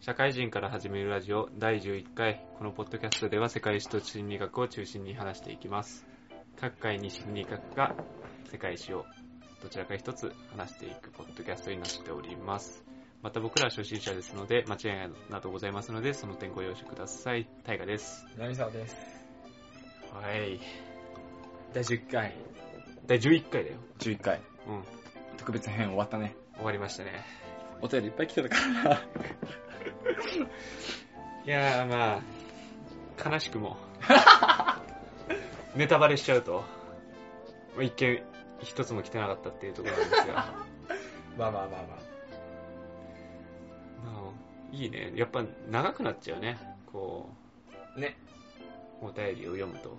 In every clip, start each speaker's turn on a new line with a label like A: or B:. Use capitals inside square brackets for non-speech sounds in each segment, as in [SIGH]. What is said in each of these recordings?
A: 社会人から始めるラジオ第11回。このポッドキャストでは世界史と心理学を中心に話していきます。各回に心理学が世界史をどちらか一つ話していくポッドキャストになっております。また僕らは初心者ですので間違いなどございますのでその点ご容赦ください。大河です。
B: 何沢です。
A: はい。
B: 第10回。
A: 第11回だよ。
B: 11回。
A: うん。
B: 特別編終わったね。
A: 終わりましたね
B: お便りいっぱい来てたから。
A: いやーまあ悲しくも [LAUGHS] ネタバレしちゃうとまあ一見一つも来てなかったっていうところなんですが [LAUGHS]
B: まあまあまあま
A: まあいいねやっぱ長くなっちゃうねこ
B: あ。ね。
A: うお便りを読むと、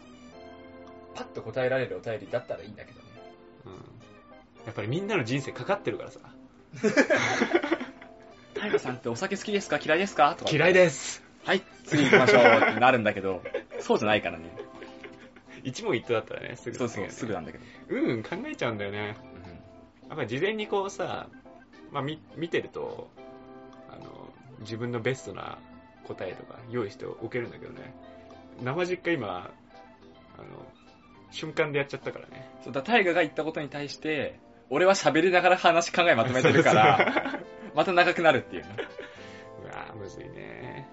B: パッと答えられるお便りだったらいいんだけどね。
A: うん、やっぱりみんなの人生かかってるからさ [LAUGHS]
B: タイガさんってお酒好きですか？嫌いですか？とか。
A: 嫌いです。
B: はい、次行きましょうってなるんだけど、そうじゃないからね。
A: 一問一答だったらねすぐ。
B: そうそう、
A: ね
B: すぐなんだけど。
A: うんうん考えちゃうんだよね。やっぱり事前にこうさ、まあ、み見てるとあの自分のベストな答えとか用意しておけるんだけどね。生実家今あの瞬間でやっちゃったからね。
B: そうだ、タイガが言ったことに対して、俺は喋りながら話考えまとめてるから、また長くなるっていうね。
A: うわーむずいね。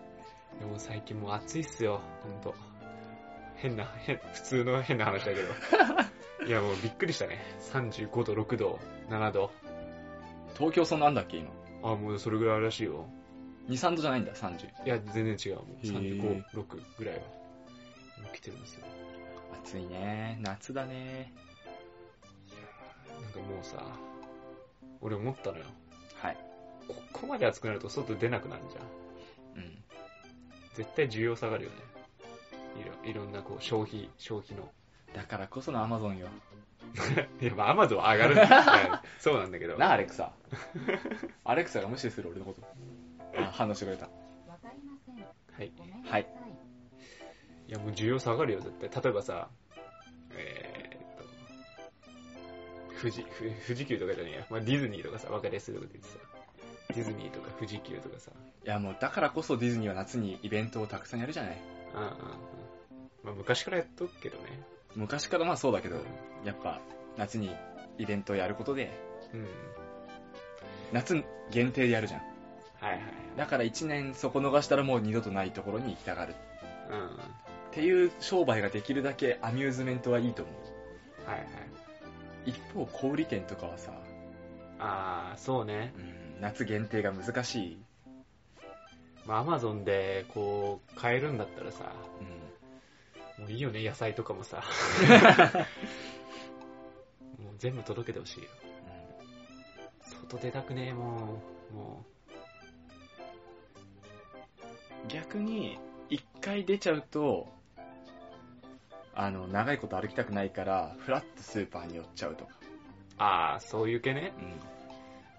A: でも最近もう暑いっすよ。ほんと。変な変普通の変な話だけど。[LAUGHS] いやもうびっくりしたね。35度6度7度。
B: 東京そんなんだっけ今？
A: あもうそれぐらいあるらしいよ。
B: 2、3度じゃないんだ、30。
A: いや全然違う。もう
B: へー
A: 356ぐらいは。今来てるんですよ。
B: 暑いね。夏だね。
A: なんかもうさ、俺思ったのよ。
B: はい。
A: ここまで暑くなると外出なくなるじゃん。
B: うん。
A: 絶対需要下がるよね。いろいろんなこう消費、消費の。
B: だからこそのアマゾンよ。[LAUGHS]
A: いや、まあアマゾン上がるんだよ [LAUGHS] そうなんだけど。
B: な、アレクサ。[LAUGHS] アレクサが無視する俺のこと。あ、反応してくれた。
C: わかりません。
A: はい。
B: はい
C: さ
A: いや、もう需要下がるよ、絶対。例えばさ、富士、ふ富士急とかじゃねえや。まあディズニーとかさ、わかりやすいとこで言ってさ。ディズニーとか富士急とかさ。
B: いやもうだからこそディズニーは夏にイベントをたくさんやるじゃない。
A: うんうんうん。まあ昔からやっとくけどね。
B: 昔からまあそうだけど、やっぱ夏にイベントをやることで、
A: うん。
B: 夏限定でやるじゃん。
A: はいはい。
B: だから1年そこ逃したらもう二度とないところに行きたがる。
A: うん。
B: っていう商売ができるだけアミューズメントはいいと思う。
A: はいはい。
B: 一方、小売店とかはさ、
A: ああ、そうね。
B: うん、夏限定が難しい。
A: まあ、アマゾンで、こう、買えるんだったらさ、
B: うん
A: もういいよね、野菜とかもさ。[LAUGHS] もう全部届けてほしいよ。外出たくねえ、もう。も
B: 逆に、一回出ちゃうと、あの、長いこと歩きたくないから、フラッとスーパーに寄っちゃうとか。
A: う。ああ、そういう系ね。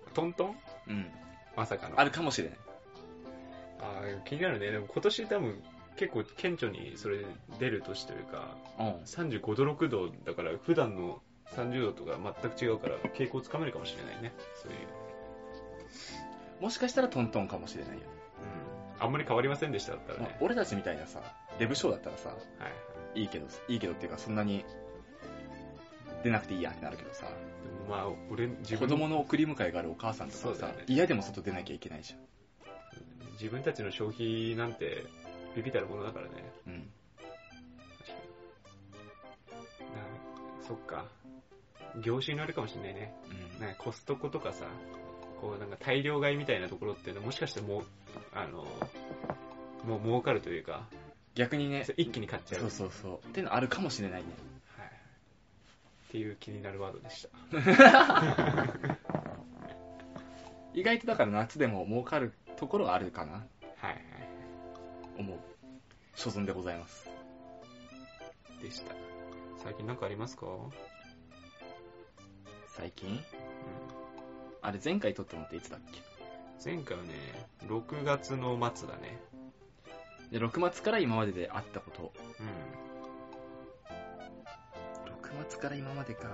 B: う
A: トントン？
B: ん。うん。
A: まさかの。
B: あるかもしれない。
A: あー気になるね。でも今年多分、結構顕著にそれ出る年というか、
B: うん。
A: 35度、6度だから、普段の30度とか全く違うから、傾向つかめるかもしれないね。そういう。
B: もしかしたらトントンかもしれないよ。
A: うん。あんまり変わりませんでしただったら
B: まあ
A: ね。
B: 俺たちみたいなさ、デブショーだったらさ、
A: はい。
B: いいけど、いいけどっていうか、そんなに出なくていいやってなるけどさ、
A: でもまあ、俺、自分
B: 子供の送り迎えがあるお母さんとかさ、
A: そうだね
B: 嫌でも外出なきゃいけないじ
A: 自分たちの消費なんて、ビビたるものだからね。
B: ゃん。うん。
A: 確かに。なそっか。業種になるかもしれないね。
B: うん。
A: なんかコストコとかさ、こうなんか大量買いみたいなところっていうのはもしかしてもう、あの、もう儲かるというか、
B: 逆にね、
A: 一気に買っちゃう。
B: そうそうそう。っていうのあるかもしれないね。
A: はい。っていう気になるワードでした。[LAUGHS]
B: 意外とだから夏でも儲かるところはあるかな、
A: はいはい。
B: 思う。所存でございます。
A: でした。最近なんかありますか？
B: 最近？
A: うん。
B: あれ前回撮ったのっていつだっけ？
A: 前回はね、6月の末だね。
B: で、6月から今までであったこと。
A: うん。
B: 6月から今までか。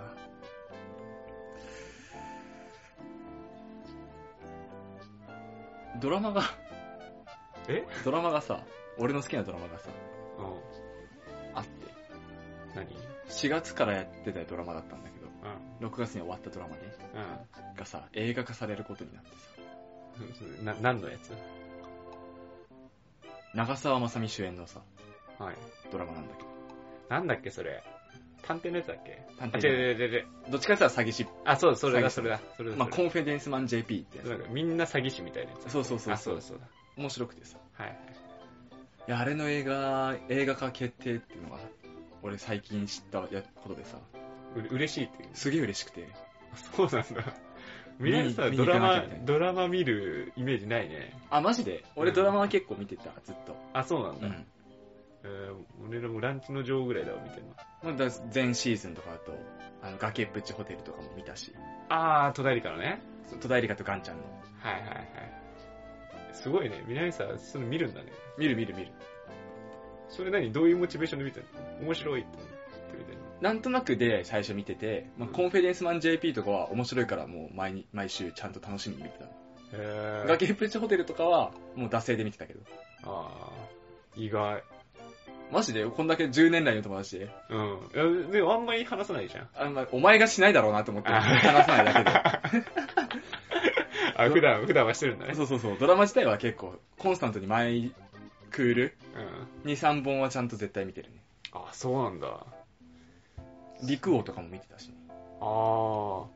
B: ドラマが
A: え？
B: ドラマがさ、俺の好きなドラマがさ、
A: うん。
B: あって、
A: 何
B: ？4月からやってたドラマだったんだけど、
A: うん。
B: 6月に終わったドラマね、
A: う
B: がさ、映画化されることになってさ、[LAUGHS]
A: 何のやつ？
B: 長澤まさみ主演のさ、
A: はい。
B: ドラマなんだけど、
A: なんだっけ、それ。探偵のやつだっけ？あ、
B: 探偵
A: 違う違う違う違う。
B: どっちかっていうと詐欺師、
A: あ、そうだ、それだ、それだ。それだ。
B: まあ、コンフィデンスマン JP ってや
A: だなん
B: つ。
A: かみんな詐欺師みたいなやつ。
B: そうそうそう
A: あ、そうだ、そうだ。
B: 面白くてさ。
A: はいはい。
B: いや、あれの映画、映画化決定っていうのが、俺最近知ったやことでさ、
A: う嬉しいっていう。
B: すげえ嬉しくて。
A: そうなんだ。みんなさ、
B: 見に
A: ドラマドラマ見るイメージないね。
B: あ、マジで？俺
A: うん
B: ドラマは結構見てた、ずっと。
A: あ、そうなんだ。
B: うん。
A: えー俺らもランチの女王ぐらいだわ、見てるの。
B: ま全シーズンとかだと、あの、崖っぷちホテルとかも見たし、
A: あー、戸田恵梨香のね。
B: 戸田恵梨香とガンちゃんの。
A: はいはいはい。すごいね。南さん、それ見るんだね。
B: 見る見る見る。
A: それ何？どういうモチベーションで見てるの？面白いって
B: なんとなくで最初見てて、まあ、コンフィデンスマン JP とかは面白いからもう毎に毎週ちゃんと楽しみに見てたの。
A: へー。
B: 崖っぷちホテルとかはもう惰性で見てたけど。
A: あー、意外。
B: マジで？こんだけ10年来の友達で？
A: うん。いや、でもあんまり話さないじゃん。
B: あんまお前がしないだろうなと思って
A: あ
B: 話さないだけで。[LAUGHS]
A: あ、普段、普段はしてるんだね。
B: そうそうそう。ドラマ自体は結構コンスタントに毎クール
A: うん。
B: 2、3本はちゃんと絶対見てるね。
A: あ、そうなんだ。
B: 陸王とかも見てたしね。
A: あー、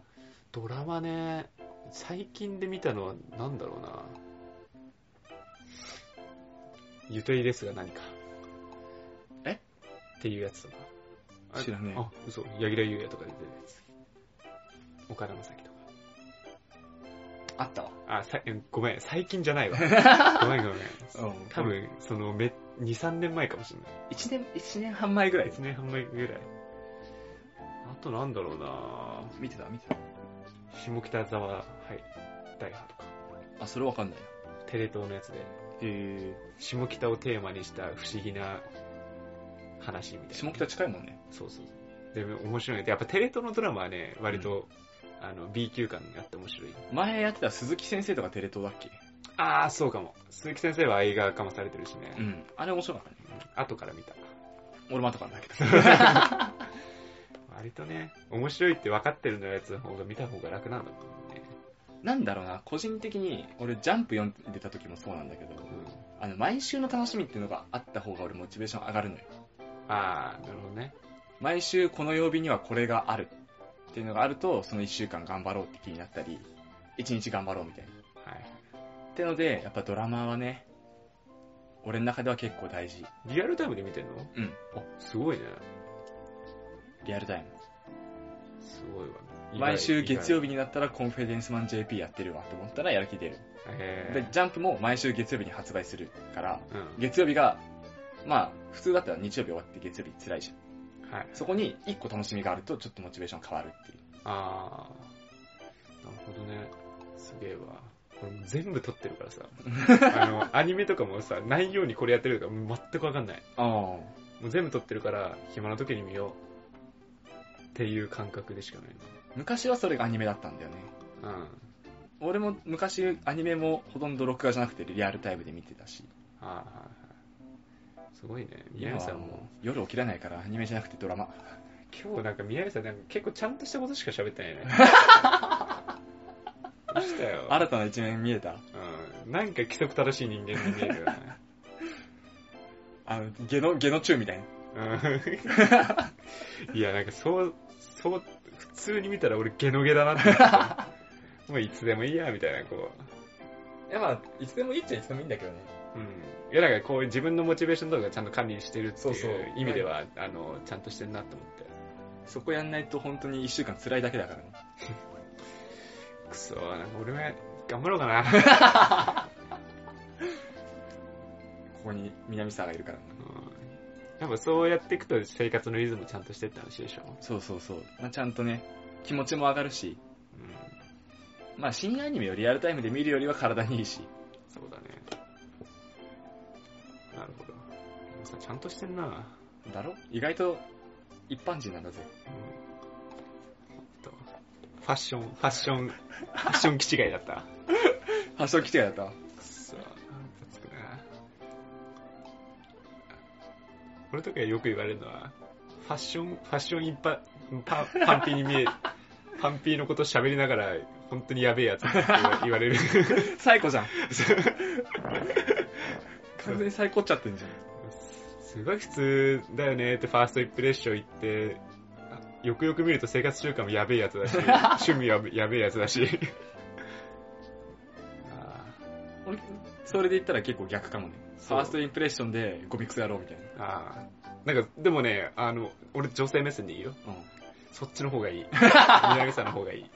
A: ドラマね、最近で見たのはなんだろうな。ゆとりですが何か。
B: え？
A: っていうやつとか。あ
B: 知らねえ
A: あ、嘘。柳楽優弥とか出てるやつ。岡田将生とか。
B: あったわ。
A: あ、さごめん、最近じゃないわ。[LAUGHS] ごめんごめん。多分、その、め、2、3年前かもしれない。
B: 1年、一年半前ぐらい
A: 1年半前ぐらい。あとなんだろうな
B: 見てた見てた。
A: 下北沢、はい、大派とか。
B: あ、それわかんない
A: テレ東のやつで、
B: な。へ
A: 下北をテーマにした不思議な話みたいな。
B: 下北近いもんね。
A: そうそうそう。で、面白いね。やっぱテレ東のドラマはね、割と、あの、B 級感があって面白い。
B: 前やってた鈴木先生とかテレ東だっけ？
A: あー、そうかも。鈴木先生は映画化もされてるしね。
B: ん。あれ面白かったね。
A: うん後から見た。
B: 俺も後からだけど。[LAUGHS]
A: 割とね、面白いって分かってるのやつの方が見た方が楽なんだもんね。
B: なんだろうな、個人的に、俺ジャンプ読んでた時もそうなんだけど、
A: うん。
B: あの、毎週の楽しみっていうのがあった方が俺モチベーション上がるのよ。
A: あー、なるほどね。
B: 毎週この曜日にはこれがあるっていうのがあると、その1週間頑張ろうって気になったり、1日頑張ろうみたいな。
A: はい。
B: ってので、やっぱドラマはね、俺の中では結構大事。
A: リアルタイムで見てんの？
B: うん。
A: あ、すごいね。
B: リアルタイム。
A: すごいわ。
B: 毎週月曜
A: 日。
B: 日になったらコンフィデンスマン JP やってるわと思ったらやる気出る。
A: へ
B: で、ジャンプも毎週月曜日に発売するから、
A: ーうん。
B: 月曜日が、まあ、普通だったら日曜日終わって月曜日辛いじゃん。
A: はい。
B: そこに1個楽しみがあるとちょっとモチベーション変わるっていう。
A: あー。なるほどね。すげえわ。これ全部撮ってるからさ。[LAUGHS] あの、アニメとかもさ、内容にこれやってるとか全くわかんない。
B: ああ。
A: もう全部撮ってるから、暇な時に見よう。っていう感覚でしかない
B: 昔はそれがアニメだったんだよね。
A: な。うん。
B: 俺も昔アニメもほとんど録画じゃなくてリアルタイムで見てたし。
A: はいはいはい。すごいね。宮
B: 今
A: 根さんも。
B: 夜起きれないからアニメじゃなくてドラマ。
A: 今日なんか宮根さんなんか結構ちゃんとしたことしか喋ってないね。どうしたよ。
B: 新たな一面見えた？
A: うん。なんか規則正しい人間に見えるよね。[LAUGHS]
B: あの、ゲノ、ゲノチューみたいな。
A: うん。いや、なんかそう、そう、普通に見たら俺ゲノゲだなって思って。[LAUGHS] もういつでもいいや、みたいな、こ
B: いやまあ、いつでもいいっちゃいつでもいいんだけどね。
A: う。うん。いや、なんかこう自分のモチベーションとかちゃんと管理してるって
B: そうそう
A: いう意味では、あの、ちゃんとしてるなと思って。
B: そこやんないと本当に一週間辛いだけだからね。[LAUGHS]
A: くそなんか俺は頑張ろうかな。[LAUGHS]
B: ここに南沢がいるからね。
A: うんやっぱそうやっていくと生活のリズムちゃんとしてって話でしょ。
B: そうそうそう。まあ、ちゃんとね、気持ちも上がるし、
A: うん。
B: まあ、新アニメをリアルタイムで見るよりは体にいいし。
A: そうだね。なるほど。さ、ちゃんとしてんな。うん。
B: だろ？意外と一般人なんだぜ。
A: ほんとファッション、ファッション、ファッション気違いだった。
B: 発祥規定だったわ。
A: くそムカ俺とかよく言われるのは、ファッション、ファッション一般、パパンピーに見え、パンピーのこと喋りながら、本当にやべえやつって言われる。[LAUGHS]
B: 最高じゃん。完全に最高っちゃってんじゃん。
A: すごい普通だよねってファーストインプレッション言って、あよくよく見ると生活習慣もやべえやつだし、[LAUGHS] 趣味はやべえやつだし。
B: それで言ったら結構逆かもね。ファーストインプレッションでゴミクソやろうみたい
A: ーあー。なんか、でもね、あの、俺女性目線でいいよ。
B: な。
A: そっちの方がいい。[LAUGHS] 宮城さんの方がいい。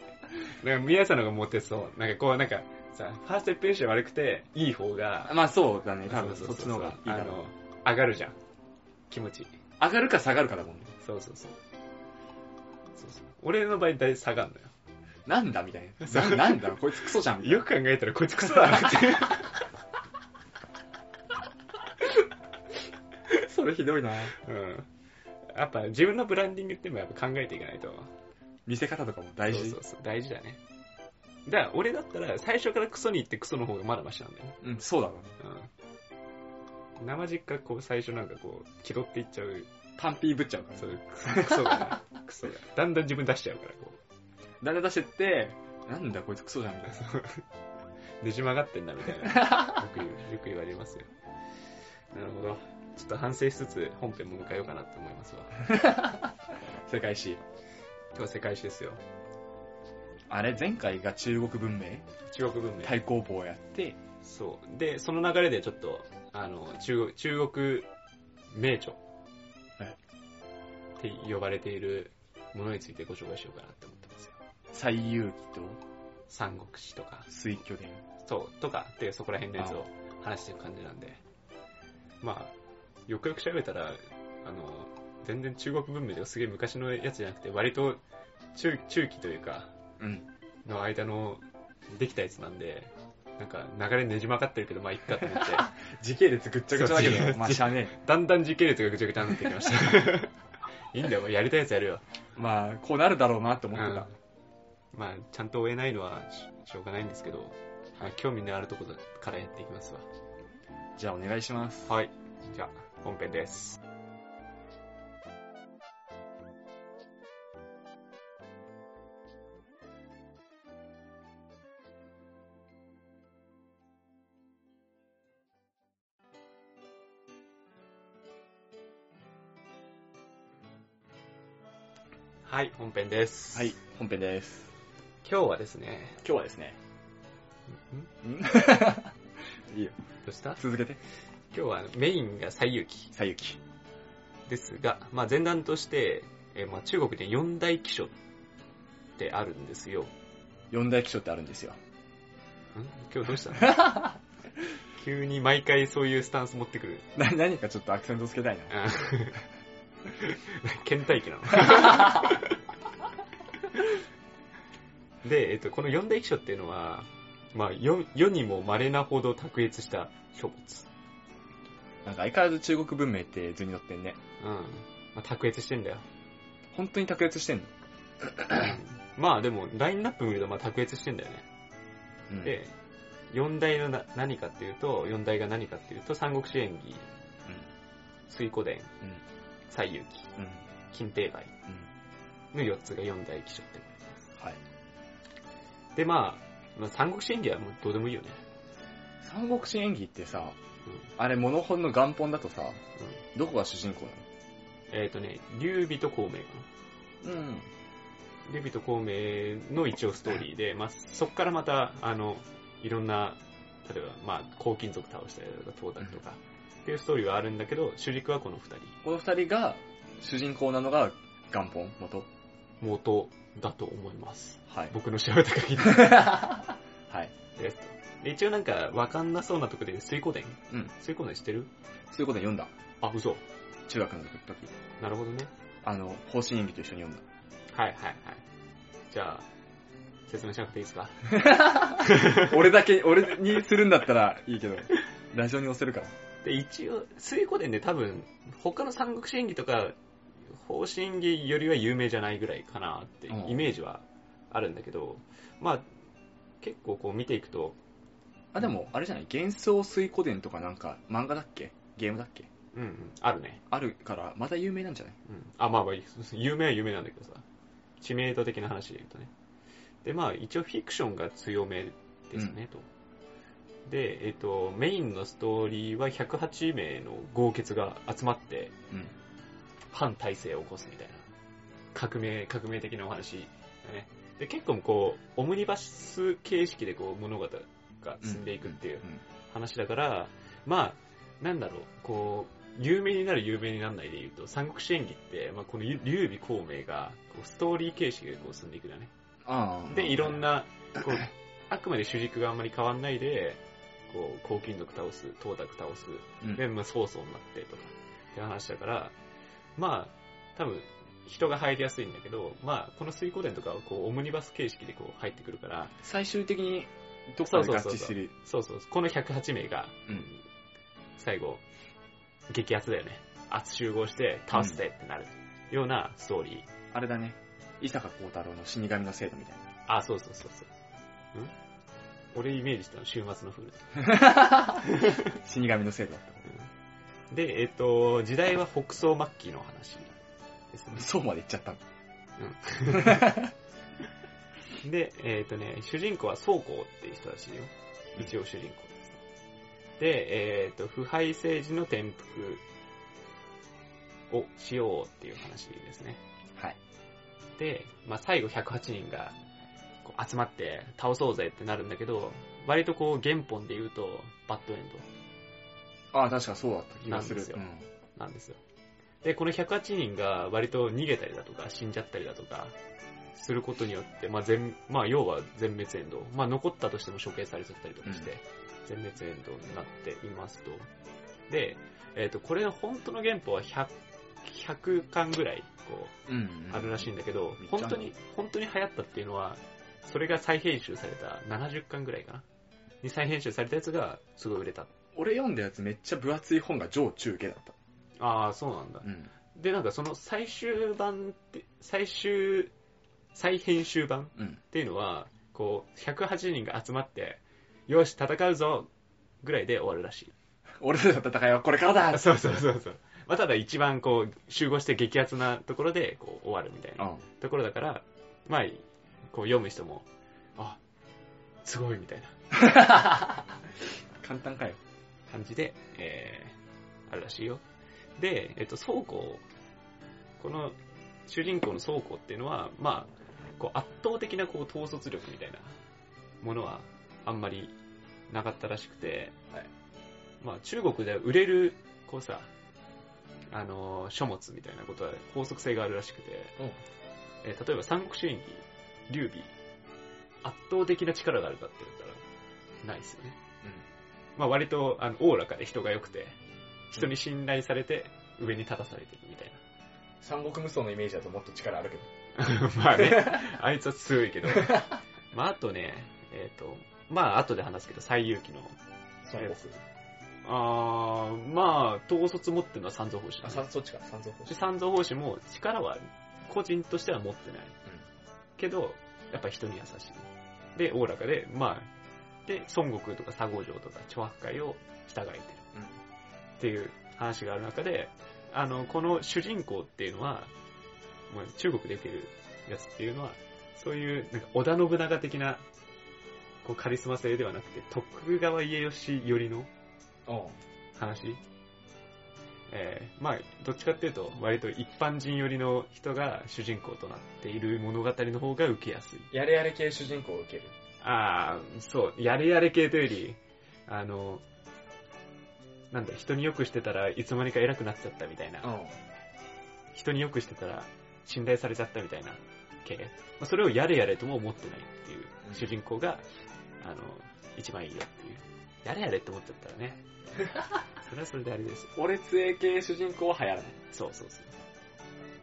A: なんか宮城さんの方がモテそう。なんかこう、なんか、さ、ファーストインプレッション悪くて、いい方が、
B: まあそうだね、多分
A: そ
B: っちの方がいいだろう。
A: あの、上がるじゃん。気持ち。
B: 上がるか下がるかだもんね。
A: そうそうそう。そうそう俺の場合大体下がんのよ。
B: なんだみたいな。ななんだこいつクソじゃん。
A: よく考えたらこいつクソだなって。
B: それひどいな
A: うん。やっぱ自分のブランディングってもやっぱ考えていかないと。
B: 見せ方とかも大事。
A: そうそうそう。大事だね。だから俺だったら最初からクソに行ってクソの方がまだマシなんだよね。
B: うん、そうだろう
A: ん。生実家こう最初なんかこう気取っていっちゃう。
B: パンピーぶっちゃうから。
A: そうクソがな。クソが。[LAUGHS] だんだん自分出しちゃうからこう。
B: 誰出してって、なんだこいつクソじゃんみたいな。[LAUGHS]
A: ねじ曲がってんだみたいな。よく言う、よく言われますよ。なるほど。ちょっと反省しつつ本編も迎えようかなと思いますわ。[LAUGHS]
B: 世界史。
A: 今日は世界史ですよ。
B: あれ、前回が中国文明？
A: 中国文明。
B: 対抗法をやって、
A: そう。で、その流れでちょっと、あの、中国、中国名著って呼ばれているものについてご紹介しようかなって思ってますよ。
B: 西遊記と？
A: 三国志とか、
B: 水巨伝。
A: そう、とかってそこら辺のやつを話してる感じなんで。まあ、よくよく調べたら、あの、全然中国文明とかすげえ昔のやつじゃなくて、割と中中期というか、
B: うん。
A: の間のできたやつなんで、なんか流れねじ曲がってるけど、まあいっかと思って、[LAUGHS]
B: 時系列ぐっちゃぐちゃだけど、まあしゃあね
A: だんだん時系列がぐちゃぐちゃになってきました。[LAUGHS] いいんだよ、やりたいやつやるよ。
B: え。まあ、こうなるだろうなって思ってた。
A: うんまあ、ちゃんと追えないのはししょうがないんですけど、はい、興味のあるところからやっていきますわ。
B: じゃあお願いします。
A: はい。じゃあ、本編です。はい、本編です。
B: はい、本編です。
A: 今日はですね、
B: 今日はですね。
A: ん？
B: ん？[LAUGHS] いいよ。
A: どうした？
B: 続けて。
A: 今日はメインが西遊記
B: 西遊記。
A: ですが、まあ、前段として、えーまあ、中国で四大気象ってあるんですよ。ん
B: 四大気象ってあるんですよ。
A: 今日どうしたの？[LAUGHS] 急に毎回そういうスタンス持ってくる。
B: な、何かちょっとアクセントつけたいな。
A: あ [LAUGHS] 倦怠期なの。[LAUGHS] で、えっと、この四大気象っていうのは、まあ、世世にも稀なほど卓越した書物。
B: なんか相変わらず中国文明って図に乗ってんね。
A: うん。まあ、卓越してんだよ。
B: 本当に卓越してんの？
A: まあでも、ラインナップ見るとまあ卓越してんだよね。
B: うん
A: で、四大のな何かっていうと、四大が何かっていうと、三国志演義、水古伝、
B: うん。
A: 西遊記、
B: うん。
A: 金帝梅
B: うん。
A: の四つが四大気象って。
B: はい。
A: で、まあ、まあ、三国志演義はもうどうでもいいよね。
B: 三国志演義ってさ、
A: うん
B: あれ、モノホンの元本だとさ、
A: うん
B: どこが主人公な
A: えっ、とね、劉備と孔明かな。
B: のうん。
A: 劉備と孔明の一応ストーリーで、まあ、そこからまた、あの、いろんな、例えば、まあ、黄金族倒したりとか、東卓とか、っていうストーリーはあるんだけど、主軸はこの二人。
B: この二人が主人公なのが元本？元？
A: 元だと思います。
B: はい。
A: 僕の調べた限り [LAUGHS]
B: はい。
A: です。で一応なんか、わかんなそうなところで、水古伝
B: うん。
A: 水古伝知ってる？
B: そういうことで読んだ。
A: あ、嘘。
B: 中学の時。
A: なるほどね。
B: あの、方針演技と一緒に読んだ。
A: はいはいはい。じゃあ、説明しなくていいですか？[LAUGHS]
B: 俺だけ、俺にするんだったらいいけど、ラジオに載せるから。
A: で、一応、水古伝で多分、他の三国志演義とか、方針演義よりは有名じゃないぐらいかなって
B: うん
A: イメージはあるんだけど、まあ、結構こう見ていくと、
B: あ、でも、あれじゃない？幻想水古伝とかなんか、漫画だっけ？ゲームだっけ？
A: うんうん。あるね。
B: あるから、また有名なんじゃない？
A: うん。あ、まあまあ、[LAUGHS] 有名は有名なんだけどさ。知名度的な話で言うとね。で、まあ、一応フィクションが強めですね、と。で、えっ、と、メインのストーリーは108名の豪傑が集まって、
B: うん。
A: 反体制を起こすみたいな。革命、革命的なお話だね。で、結構こう、オムニバス形式でこう、物語が進んでいくっていう話だから、まあ、なんだろう、こう、有名になる有名にならないで言うと、三国志演義って、まあ、この劉備孔明が、ストーリー形式でこう進んでいくんだね。で、いろんな、こう、[LAUGHS] あくまで主軸があんまり変わんないで、こう、黄金族倒す、東卓倒す、
B: うん、
A: で、まあ、曹操になってとか、って話だから、まあ、多分、人が入りやすいんだけど、まあ、この水湖伝とかは、こう、オムニバス形式でこう、入ってくるから、
B: 最終的に、どっかで合致する。
A: そうそう、この108名が、
B: うん。
A: 最後、激アツだよね。圧集合して、倒すぜってなるようなストーリー。
B: あれだね。伊坂幸太郎の死神の制度みたいな。
A: あ、そうそうそうそう。ん？俺イメージしたの週末のフール。[LAUGHS]
B: 死神の制度だった。
A: で、えっ、と、時代は北宋末期の話ですね。
B: そうまで言っちゃったの。[LAUGHS]
A: で、えっ、とね、主人公は宋公っていう人らしいよ。一応主人公です。で、えっ、と、腐敗政治の転覆をしようっていう話ですね。
B: はい。
A: で、まあ、最後108人が集まって倒そうぜってなるんだけど、割とこう原本で言うとバッドエン
B: ああ、確かそうだった気がする。
A: なんですよ。で、この108人が割と逃げたりだとか死んじゃったりだとかすることによって、まあ全、まあ要は全滅エンド。まあ残ったとしても処刑されちゃったりとかして、全滅エンドになっていますと。で、えっ、と、これの本当の原本は100、100巻ぐらい、こう、
B: うん。
A: あるらしいんだけど本当に、本当に流行ったっていうのは、それが再編集された70巻ぐらいかな。に再編集されたやつがすごい売れた。
B: 俺読んだやつめっちゃ分厚い本が上中下だった。
A: ああ、そうなんだ。
B: うん。
A: で、なんかその最終版って、最終、再編集版
B: うん。
A: っていうのは、こう、108人が集まって、よし、戦うぞぐらいで終わるらしい。
B: 俺たちの戦いはこれからだ [LAUGHS]
A: そうそうそうそう。まあ、ただ一番こう、集合して激アツなところで、こう、終わるみたいな
B: うん。
A: ところだから、まあ、こう読む人も、あ、すごいみたいな [LAUGHS]
B: 簡単かよ。
A: 感じで、えー、あるらしいよ。で、えっと、倉庫、この主人公の倉庫っていうのは、まあ、こう圧倒的なこう統率力みたいなものはあんまりなかったらしくて、
B: はい
A: まあ中国では売れる、こうさ、あのー書物みたいなことは法則性があるらしくて、えー例えば三国志演義、劉備、圧倒的な力があるかって言ったら、ないですよね。まあ割と、あの、おおらかで人が良くて、人に信頼されて上に立たされてるみたい
B: 三国無双のイメージだともっと力あるけど。
A: な。[LAUGHS] まあね、あいつは強いけど。[LAUGHS] まああとね、えっ、と、まあ後で話すけど、西遊記の。
B: 孫悟
A: あー、まあ、統率持ってるのは三蔵法師、
B: あ、さそっちか、三蔵法師。
A: で三蔵法師も力は個人としては持ってない。けど、やっぱ人に優しい。で、おおらかで、まあ、で、孫悟空とか佐合城とか長白海を従えてる。っていう話がある中で、あの、この主人公っていうのは、まあ、中国で受けるやつっていうのは、そういう、なんか織田信長的な、こうカリスマ性ではなくて、徳川家吉寄りの
B: うん。
A: 話えー、まあ、どっちかっていうと、割と一般人寄りの人が主人公となっている物語の方が受けやすい。
B: やれやれ系主人公を受ける。
A: ああ、そう、やれやれ系というより、あの、なんだ、人によくしてたらいつの間にか偉くなっちゃったみたいな、
B: ん。
A: 人によくしてたら信頼されちゃったみたいな系。まあそれをやれやれとも思ってないっていう
B: うん
A: 主人公が、あの、一番いいよっていう。やれやれって思っちゃったらね、[LAUGHS] それはそれであれですよ。
B: 俺杖系主人公は流行らない。
A: そうそうそう。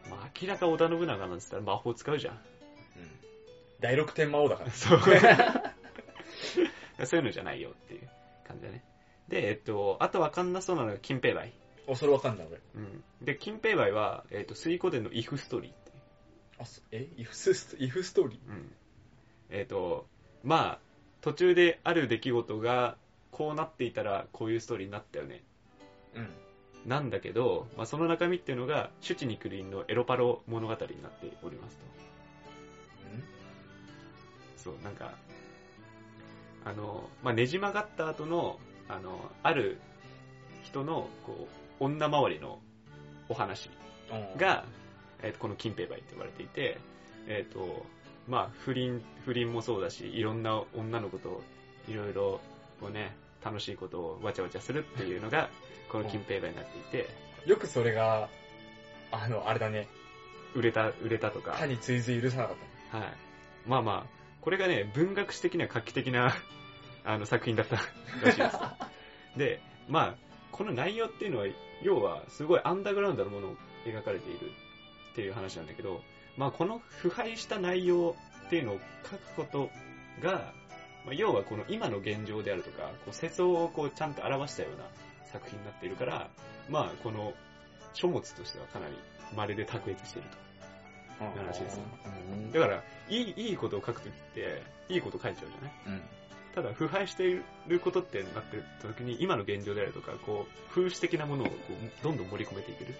A: まあ明らか織田信長なんつったら魔法使うじゃん。
B: うん。第六天魔王だから。[LAUGHS]
A: そう。[LAUGHS] そういうのじゃないよっていう感じだね。で、えっと、あとわかんなそうなのが金平梅。
B: お、それわかんない俺。
A: うん。で、金平梅は、えっと、水湖伝のイフストーリーって。
B: あ、そえ？イフス、イフストーリ
A: うん。えっと、まあ、途中である出来事が、こうなっていたら、こういうストーリーになったよね。
B: ーうん。
A: なんだけど、まあ、その中身っていうのが、シュチニクリンのエロパロ物語になっておりますと。そう、なんか、あの、まあ、ねじ曲がった後の、あの、ある人の、こう、女周りのお話が、えっ、と、この金平梅って言われていて、えっ、と、まあ、不倫、不倫もそうだし、いろんな女の子と、いろいろ、こうね、楽しいことをわちゃわちゃするっていうのが、この金平梅になっていて、
B: よくそれが、あの、あれだね。
A: 売れた、売れたとか、
B: 他に追随許さなかったね。
A: はい。まあまあ、これがね、文学史的には画期的なあの作品だったらしいです。[LAUGHS] で、まあ、この内容っていうのは、要はすごいアンダーグラウンドのものを描かれているっていう話なんだけど、まあこの腐敗した内容っていうのを書くことが、まあ、要はこの今の現状であるとか、こう世相をこうちゃんと表したような作品になっているから、まあこの書物としてはかなりまるで卓越していると。らしいですだから、いい、いいことを書くときって、いいこと書いちゃうじゃない？
B: うん。
A: ただ、腐敗していることってなってたときに、今の現状であるとか、こう、風刺的なものをこうどんどん盛り込めていける。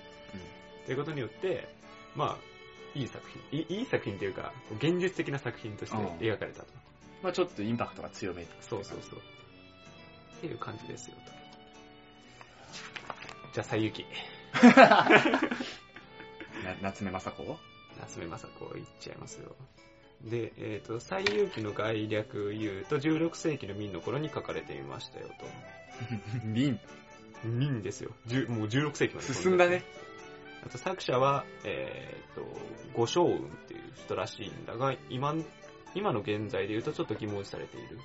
A: ということによって、まあ、いい作品。いいいい作品っていうか、現実的な作品として描かれたと。
B: まあちょっとインパクトが強め。
A: そうそうそう。っていう感じですよ、と。じゃあ、最ゆき。[LAUGHS]
B: な夏目雅子？
A: 夏目雅子言っちゃいますよ。で、えっ、と、西遊記の概略言うと、16世紀の明の頃に書かれていましたよと。[LAUGHS]
B: リン。
A: 明ですよ。10もう16世紀まで。
B: 進んだね。
A: あと作者は、えっ、と、五将雲っていう人らしいんだが、今、今の現在で言うとちょっと疑問視されている。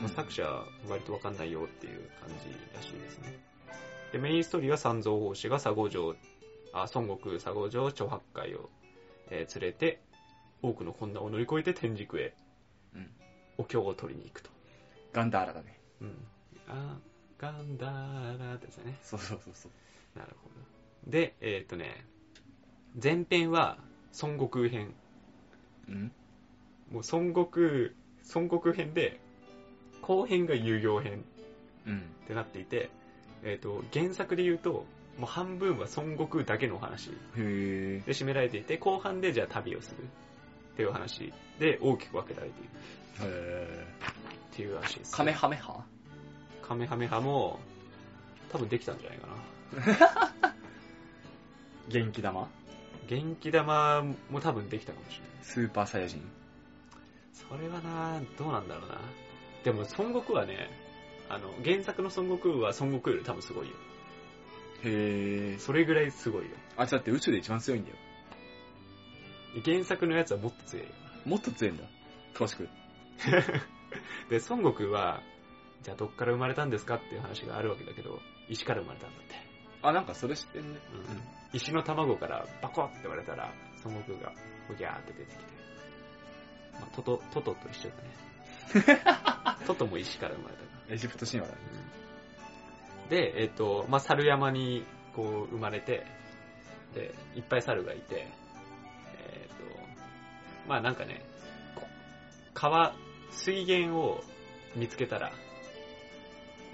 A: まあ作者は割とわかんないよっていう感じらしいですね。で、メインストーリーは三蔵法師が佐護城、あ、孫悟空佐護城長八海を、えー連れて、多くの困難を乗り越えて天竺へ、
B: うん
A: お経を取りに行くと。
B: ガンダーラだね。
A: うん。あ、ガンダーラですね。
B: そうそうそうそう。
A: なるほど。で、えーっとね、前編は孫悟空編。
B: うん
A: もう孫悟空、孫悟空編で、後編が遊行編
B: うん。
A: ってなっていて、えーっと、原作で言うと、もう半分は孫悟空だけのお話
B: へえ。
A: で締められていて、後半でじゃあ旅をするっていうお話で大きく分けられている
B: へ
A: っていうらしいです。
B: カメハメハ
A: カメハメハも、多分できたんじゃないかな。[LAUGHS]
B: 元気玉？
A: 元気玉も多分できたかもしれない。
B: スーパーサイヤ人？
A: それはな、どうなんだろうな。でも、孫悟空はね、あの、原作の孫悟空は孫悟空より多分すごいよ。
B: へえ。
A: それぐらいすごいよ。
B: あ、だって宇宙で一番強いんだよ。
A: 原作のやつはもっと強いよ。
B: もっと強いんだ。詳しく。[LAUGHS]
A: で、孫悟空は、じゃあどっから生まれたんですかっていう話があるわけだけど、石から生まれたんだって。
B: あ、なんかそれ知ってんね。
A: うん。石の卵からバコって割れたら、孫悟空がほぎゃーって出てきて。まあ、トト、トトと一緒だね。[LAUGHS] トトも石から生まれたから。
B: エジプト神話だね。
A: で、えっ、と、まあ、猿山にこう生まれて、で、いっぱい猿がいて、えっ、と、まあなんかね、こ川、水源を見つけたら、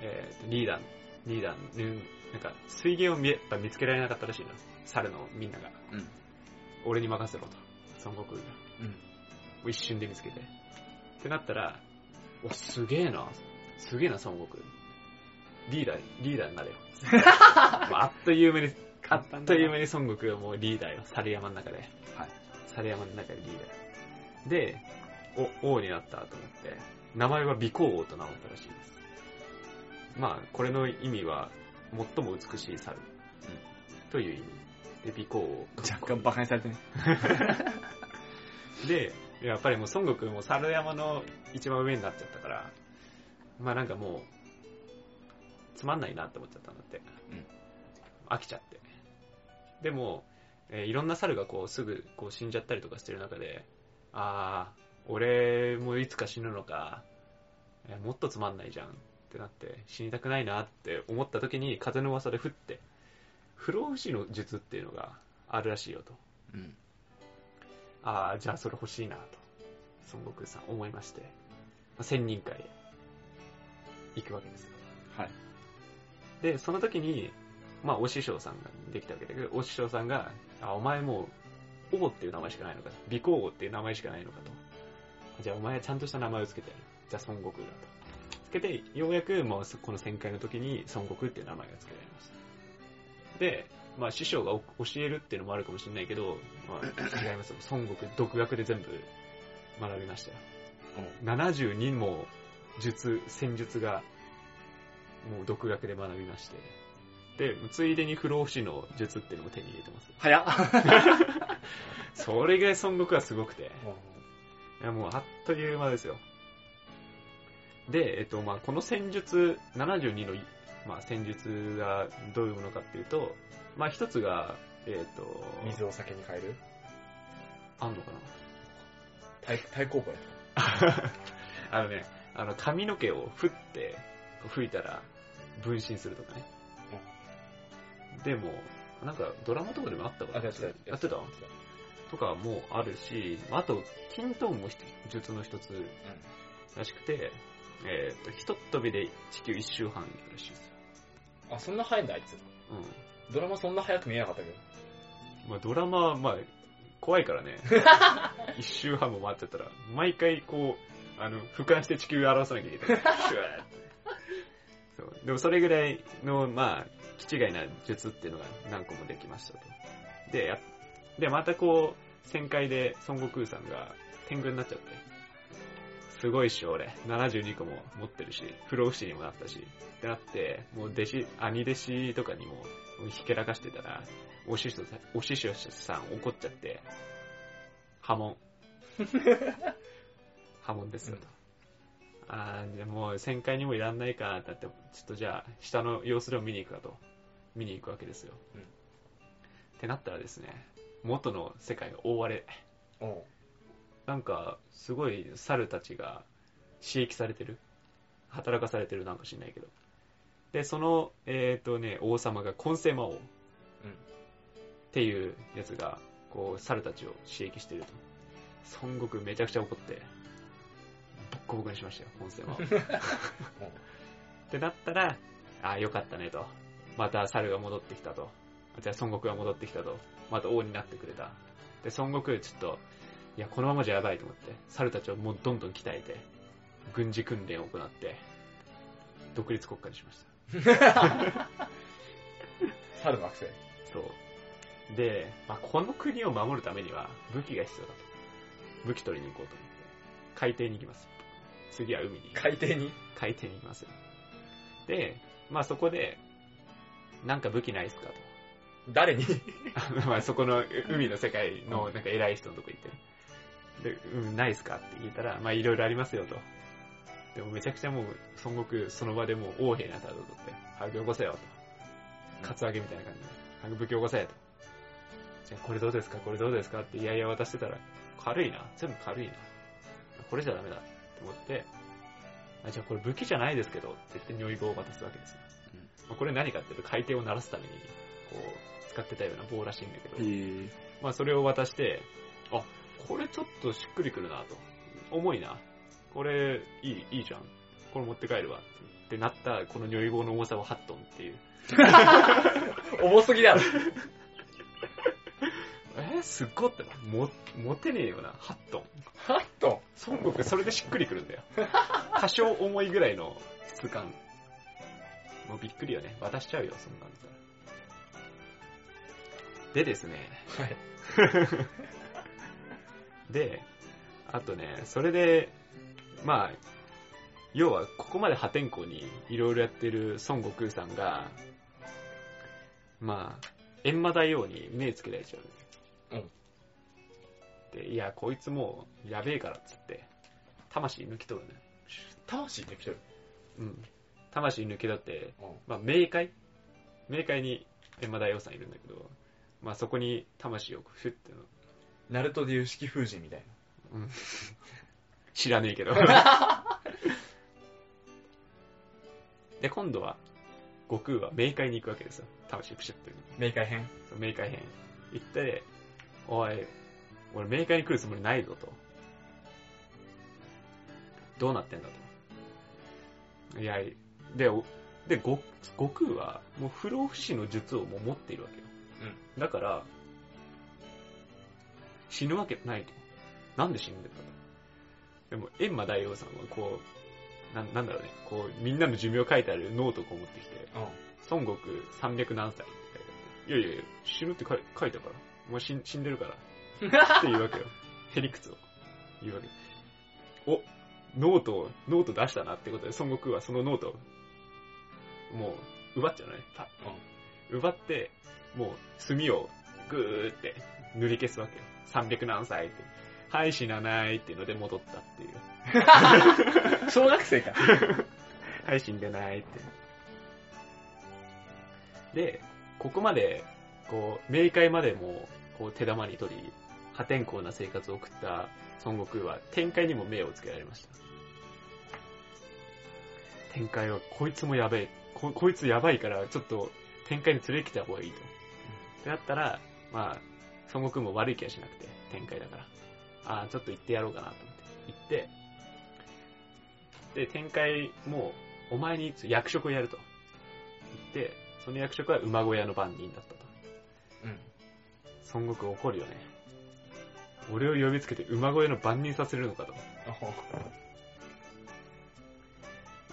A: えっ、と、リーダー、リーダー、うんなんか水源を見やっぱ見つけられなかったらしいな。猿のみんなが。
B: うん。
A: 俺に任せろと。孫悟空が。
B: うん。
A: 一瞬で見つけて。ってなったら、お、すげえな。すげえな、孫悟空。リーダー、リーダーになれよ。[LAUGHS] あっという間に、あっという間に孫悟空はもうリーダーよ。猿山の中で。
B: はい。
A: 猿山の中でリーダー。で、お、王になったと思って、名前は美光王と名乗ったらしいです。まあ、これの意味は、最も美しい猿。という意味。で、美光王。
B: 若干バカにされてね。[LAUGHS]
A: で、やっぱりもう孫悟空も猿山の一番上になっちゃったから、まあなんかもう、つまんないなって思っちゃったんだって。
B: うん
A: 飽きちゃって。でも、えーいろんな猿がこうすぐこう死んじゃったりとかしてる中で、あー、俺もいつか死ぬのか、えーもっとつまんないじゃんってなって、死にたくないなって思った時に風の噂で降って、不老不死の術っていうのがあるらしいよと。
B: うん。
A: ああ、じゃあそれ欲しいなと、孫悟空さん思いまして、まあ千人会へ行くわけですよ。
B: はい。
A: で、その時に、まあ、お師匠さんができたわけだけど、お師匠さんが、あ、お前もう、王っていう名前しかないのかと。美行王っていう名前しかないのかと。じゃあお前ちゃんとした名前をつけてやる。じゃあ孫悟空だと。つけて、ようやく、もうこの旋回の時に孫悟空っていう名前が付けられました。で、まあ師匠が教えるっていうのもあるかもしれないけど、まあ違いますよ。孫悟空、独学で全部学びましたよ。72も術、戦術が、もう独学で学びまして。で、ついでに不老不死の術っていうのも手に入れてます。
B: 早っ。[LAUGHS]
A: それぐらい孫悟空はすごくて。いや、もうあっという間ですよ。で、えっと、まあこの戦術、72の、まあ、戦術がどういうものかっていうと、まあ一つが、えっと、
B: 水を酒に変える？
A: あんのかな？
B: 太太鼓棒や [LAUGHS]
A: あのね、あの髪の毛を振って、吹いたら分身するとかね。でも、なんかドラマとかでもあったか
B: あ、
A: ら
B: やってた。
A: やってた？とかもあるし、あと、キントーンも術の一つらしくて、えっ、と、ひとっ飛びで地球一周半らしいですよ。
B: あ、そんな早いんだ、あいつ。
A: う
B: ドラマそんな早く見えなかったけど。
A: ん。まあドラマは、まあ、怖いからね。[LAUGHS] 一周半も回ってたら、毎回こう、あの、俯瞰して地球を表さなきゃいけない。[LAUGHS] そうでもそれぐらいの、まあ、気違いな術っていうのが何個もできましたと。で、やで、またこう、旋回で孫悟空さんが天狗になっちゃって。すごいっしょ、俺。72個も持ってるし、不老不死にもなったし。ってなって、もう弟子、兄弟子とかにも、ひけらかしてたら、お師匠さん、お師匠さん怒っちゃって、波紋。[LAUGHS] 波紋ですよと。ああもう旋回にもいらんないかってなって、ちょっとじゃあ、下の様子を見に行くかと。見に行くわけですよ。
B: うん
A: ってなったらですね、元の世界が大荒れ。なんか、すごい猿たちが刺激されてる。働かされてるなんか知んないけど。で、その、えっ、とね、王様が混世魔王。っていうやつが、こう、猿たちを刺激してると。孫悟空めちゃくちゃ怒って、ボッコボコにしましたよ、混世魔王。[LAUGHS] [LAUGHS] ってなったら、ああ、よかったねと。また猿が戻ってきたと。じゃあ孫悟空が戻ってきたと。また王になってくれた。で、孫悟空ちょっと、いや、このままじゃやばいと思って、猿たちをもうどんどん鍛えて、軍事訓練を行って、独立国家にしました。[LAUGHS]
B: 猿の惑星。
A: そう。で、まあ、この国を守るためには武器が必要だと。武器取りに行こうと思って。海底に行きます。次は海に。
B: 海底に？
A: 海底に行きますよ。で、まあそこで、なんか武器ないっすかと。
B: 誰に？[LAUGHS]
A: あのまあそこの海の世界のなんか偉い人のとこ行って。で、うん、ないっすかって聞いたら、まあいろいろありますよと。でもめちゃくちゃもう、孫悟空その場でもう王兵な態度をとって、早くよこせよと。カツアゲみたいな感じで、早く武器よこせと。じゃあこれどうですか？これどうですか？っていやいや渡してたら、軽いな。全部軽いな。これじゃダメだって思って、あじゃあこれ武器じゃないですけどって言って如意棒を渡すわけですよ。まあ、これ何かっていうと海底を鳴らすために、こう、使ってたような棒らしいんだけど、
B: え
A: まあそれを渡して、あ、これちょっとしっくりくるなと。重いな。これ、いい、いいじゃん。これ持って帰るわ。ってなった、この如意棒の重さは8トンっていう。[LAUGHS]
B: 重すぎだろ。
A: えー、すっごってな。も、持てねえよな、8トン。
B: 8ト？
A: 孫悟空それでしっくりくるんだよ。[LAUGHS] 多少重いぐらいの質感。もうびっくりよね。渡しちゃうよ、そんなんたら。でですね。
B: ン。はい。[LAUGHS]
A: で、あとね、それで、まあ、要はここまで破天荒にいろいろやってる孫悟空さんが、まあ、閻魔大王に目つけられちゃう。いや、こいつもうやべえからっつって、魂抜き取るね。
B: 魂って来てる？
A: うん。魂抜き取って、
B: うん。
A: まあ、冥界？冥界に閻魔大王さんいるんだけど、まあそこに魂をフッての、
B: ナルトでいう式風神みたい
A: うん、[LAUGHS] 知らねえけど。[LAUGHS] で、今度は、悟空は冥界に行くわけですよ。魂プシュって。
B: な。冥界編？
A: そう冥界編。行って、おい、俺冥界に来るつもりないぞと。どうなってんだと。いや、で、おで、ご悟空は、もう不老不死の術をもう持っているわけよ。だから、死ぬわけないと。なんで死んでたのでも、閻魔大王さんはこう、なんなんだろうね、こう、みんなの寿命書いてあるノートをこう持ってきて、孫悟空300何歳って書いてあって、いやいやいや、死ぬって書いたから。お前死んでるから。って言うわけよ。へりくつを言うわけ。お、ノートを、ノート出したなってことで、孫悟空はそのノートを、もう、奪っちゃうのね。パッ奪って、もう、墨をぐーって塗り消すわけよ。300何歳って。はい、死なないっていうので戻ったっていう。[LAUGHS]
B: 小学生か。[LAUGHS]
A: はい、死んでないって。で、ここまで、こう、冥界までも、こう、手玉に取り、破天荒な生活を送った孫悟空は、天界にも目をつけられました。天界は、こいつもやべえ、ここいつやばいから、ちょっと、天界に連れてきた方がいいと。ってなったら、まあ、孫悟空も悪い気はしなくて、天界だから。ああ、ちょっと行ってやろうかなと思って。行って、で、天界も、お前に役職をやると。言って、その役職は馬小屋の番人だったと。
B: うん。
A: 孫悟空怒るよね。俺を呼びつけて馬小屋の番人させるのかと。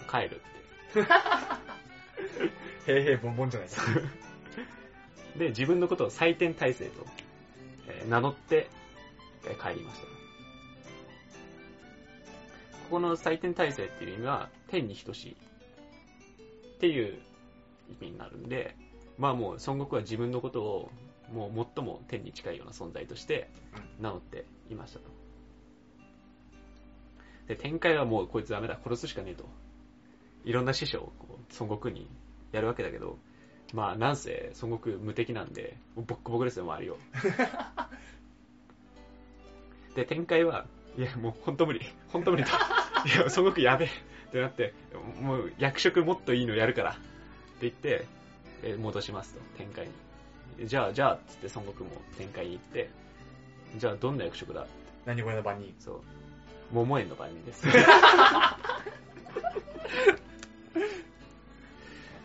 A: 帰るって。
B: へいへいボンボンじゃないか。
A: で、自分のことを採点体制と、えー名乗って、えー帰りました。ここの採点体制っていう意味は、天に等しいっていう意味になるんで、まあもう孫悟空は自分のことを、もう最も天に近いような存在として名乗っていましたと。で、天界はもうこいつダメだ、殺すしかねえと。いろんな師匠をこう孫悟空にやるわけだけど、まあ、なんせ、孫悟空無敵なんで、もうボッコボコですよ、周りを。[LAUGHS] で、展開は、いや、もう本当無理。本当無理だ。[LAUGHS] いや、孫悟空やべえ。ってなって、もう役職もっといいのやるから。って言って、えー戻しますと、展開に。じゃあ、じゃあ、つって孫悟空も展開に行って、じゃあどんな役職だ？
B: 何これの番人。
A: そう。桃園の番人です。[LAUGHS]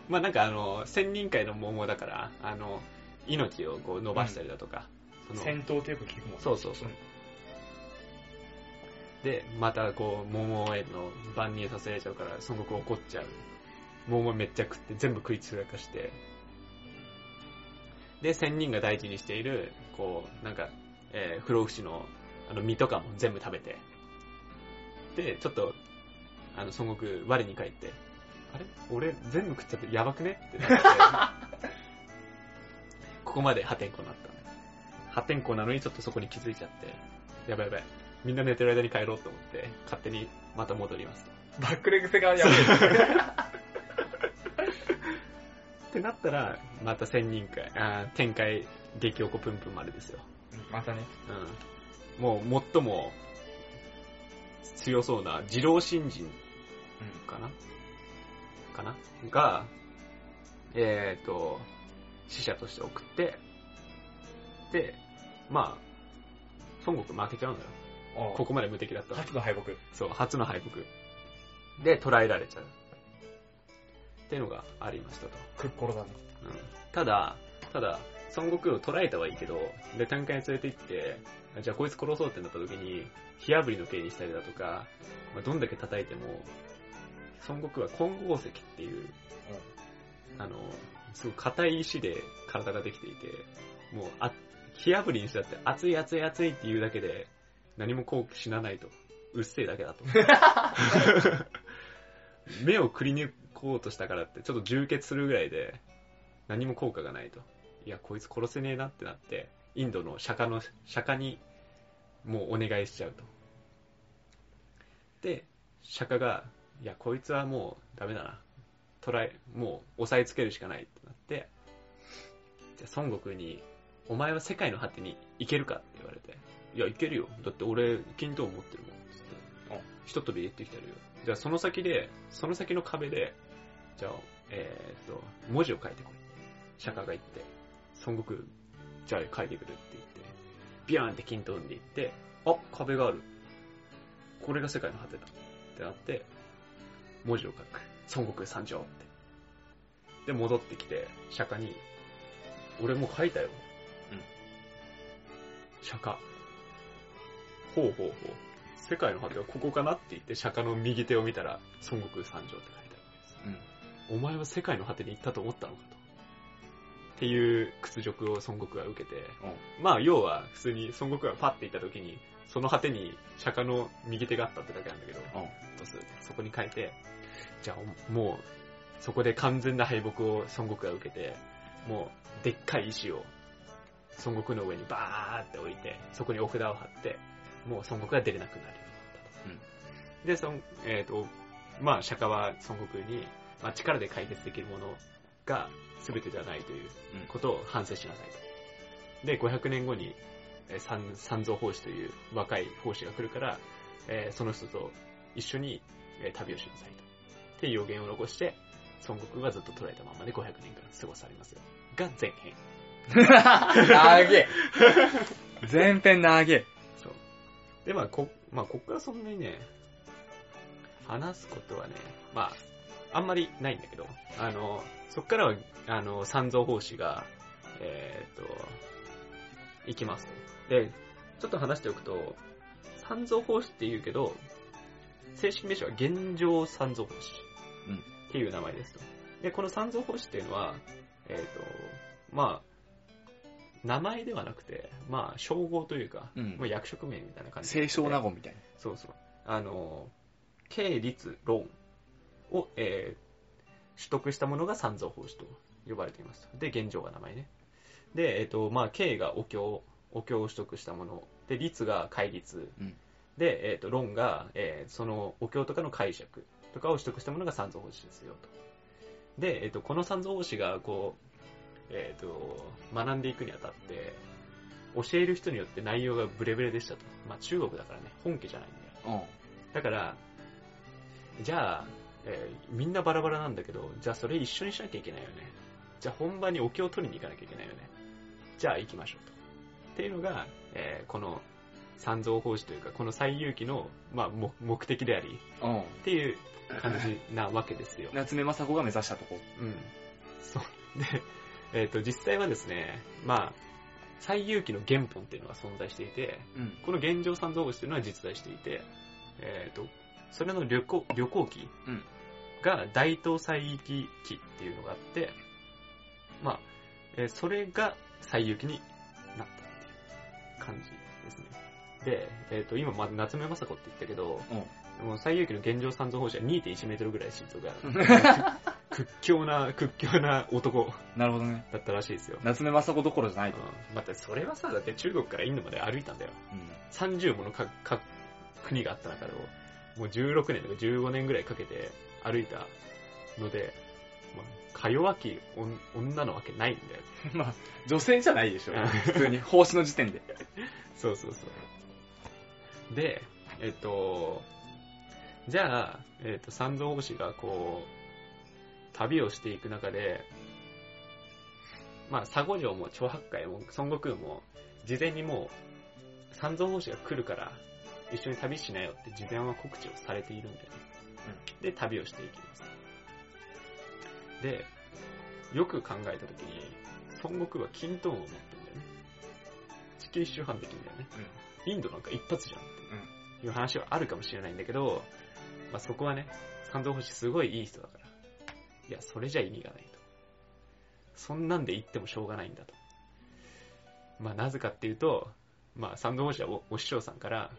A: まあなんかあの、千人会の桃だから、あの、命をこう伸ばしたりだとか、その
B: 戦闘ってよく聞くもんね
A: そうそうそう。で、またこう、桃園の番人させられちゃうから、孫悟空怒っちゃう。桃めっちゃ食って全部食いつらかして、で、千人が大事にしている、こう、なんか、えー不老不死の、あの、実とかも全部食べて、で、ちょっと、あの、孫悟空、我に返って、あれ？俺、全部食っちゃってやばくね？ってなって、[LAUGHS] ここまで破天荒になった。破天荒なのにちょっとそこに気づいちゃって、やばいやばい。みんな寝てる間に帰ろうと思って、勝手にまた戻りますと。
B: バックレ癖がやばい。[LAUGHS]
A: ってなったら、また千人会、あー天界激おこぷんぷん丸ですよ。
B: またね。
A: うん。もう最も強そうな二郎新人かな？かな？が、えっ、と、死者として送って、で、まあ、孫悟空負けちゃうのよ。
B: おう
A: ここまで無敵だったの
B: 初の敗北。
A: そう、初の敗北。で、捕らえられちゃう。っていうのがありましたと。
B: クッコロだね。
A: うんただ、ただ、孫悟空を捕らえたはいいけど、で、単界に連れて行って、じゃあこいつ殺そうってなった時に、火炙りの刑にしたりだとか、まあ、どんだけ叩いても、孫悟空は金剛石っていう、あの、すごい硬い石で体ができていて、もう、あ、火炙りにしたって熱い熱い熱いって言うだけで、何もこう死なないと。うっせえだけだと。[LAUGHS] [LAUGHS] 目をくり抜こうとしたからって、ちょっと充血するぐらいで、何も効果がないと。いや、こいつ殺せねえなってなって、インドの釈迦の、釈迦に、もうお願いしちゃうと。で、釈迦が、いや、こいつはもうダメだな。トライ、もう押さえつけるしかないってなって、じゃあ孫悟空に、お前は世界の果てに行けるかって言われて、いや、行けるよ。だって俺、金刀持ってるもん。つって
B: あ。
A: 一飛びで行ってきてるよ。じゃあその先で、その先の壁で、じゃあ、えーっと、文字を書いてこい。釈迦が言って、孫悟空、じゃあ書いてくるって言って、ビャーンって金刀踏んで行って、あ、壁がある。これが世界の果てだ。ってなって、文字を書く。孫悟空参上ってで、戻ってきて、釈迦に、俺もう書いたよ。
B: うん。
A: 釈迦。ほうほうほう。世界の果てはここかなって言って、釈迦の右手を見たら、孫悟空参上って書いてあるわけです。
B: うん。
A: お前は世界の果てに行ったと思ったのかと。っていう屈辱を孫悟空は受けて、まあ要は普通に孫悟空がパッて行った時に、その果てに釈迦の右手があったってだけなんだけど、
B: うん。
A: そこに書いて、じゃあおもう、そこで完全な敗北を孫悟空が受けて、もう、でっかい石を、孫悟空の上にバーって置いて、そこにお札を貼って、もう孫悟空が出れなくなるようになったと。で、そん、えっ、と、まあ、釈迦は孫悟空に、まあ、力で解決できるものが全てではないという
B: うん。
A: ことを反省しなさいと。で、500年後に、えー三三蔵法師という若い法師が来るから、えーその人と一緒に、えー旅をしなさいと。っていう予言を残して、孫悟空はずっと捉えたままで500年間過ごされますよ。が前編。[LAUGHS]
B: なげえ。前編なげえ。
A: そう。で、まあ、こ、まあ、こっからそんなにね、話すことはね、まあ、あんまりないんだけど、あの、そっからは、あの、三蔵法師が、えーっと、行きますと。で、ちょっと話しておくと、三蔵法師って言うけど、正式名称は現状三蔵法師。
B: うん
A: っていう名前ですと。で、この三蔵法師っていうのは、えーっと、まあ、名前ではなくて、まあ、称号というか、
B: うん
A: まあ、役職名みたいな感じ
B: 清少納言みたいな。
A: そうそう。あの、経律論を、えー取得したものが三蔵法師と呼ばれています。で、現状が名前ね。で、えっ、と、まあ、経がお経、お経を取得したもの。で、律が戒律。
B: うん
A: で、えっ、と、論が、えーそのお経とかの解釈とかを取得したものが三蔵法師ですよと。で、えっ、と、この三蔵法師が、こう、えっ、と、学んでいくにあたって、教える人によって内容がブレブレでしたと。まあ、中国だからね、本家じゃないんだよ。
B: うん。
A: だから、じゃあ、えーみんなバラバラなんだけど、じゃあそれ一緒にしなきゃいけないよね。じゃあ本番にお経を取りに行かなきゃいけないよね。じゃあ行きましょうと。っていうのが、えーこの三蔵法師というか、この最遊記の、まあ、も目的であり、
B: うん。
A: っていう感じなわけですよ。[LAUGHS]
B: 夏目雅子が目指したとこ。
A: うん。そう。で、えっ、と、実際はですね、まあ、最遊記の原本っていうのが存在していて、
B: うん。
A: この現状三蔵法師というのは実在していて、えっ、と、それの旅行、旅行記
B: うん
A: が大東西域記っていうのがあって、まあ、えーそれが西遊記になったっていう感じですね。で、えっ、と、今、まあ、夏目雅子って言ったけど、もう西遊記の現状三蔵法師は2.1メートルぐらい身長がある。[LAUGHS] 屈強な、屈強な男
B: なるほどね。
A: だったらしいですよ。
B: 夏目雅子どころじゃないと。
A: うん、待って、それはさ、だって中国からインドまで歩いたんだよ。
B: うん。
A: 30ものかか国があった中でも、もう16年とか15年ぐらいかけて歩いたので、まあ、か弱き女女のわけないんだよ。[LAUGHS]
B: まあ、女性じゃないでしょ
A: うん。
B: 普通に、奉仕の時点で。[LAUGHS]
A: そうそうそう。で、えっと、じゃあ、えっと、三蔵法師がこう、旅をしていく中で、まあ、佐護城も長八海も孫悟空も、事前にもう、三蔵法師が来るから、一緒に旅しなよって事前は告知をされているんだよね。で、旅をしていきます。で、よく考えたときに、孫悟空は金トーンを持ってるんだよね。地球一周半できるんだよね。インドなんか一発じゃんっていう話はあるかもしれないんだけど、まあ、そこはね、三蔵法師すごいいい人だから。いや、それじゃ意味がないと。そんなんで言ってもしょうがないんだと。まあ、なぜかっていうと、まあ、三蔵法師はおお師匠さんから、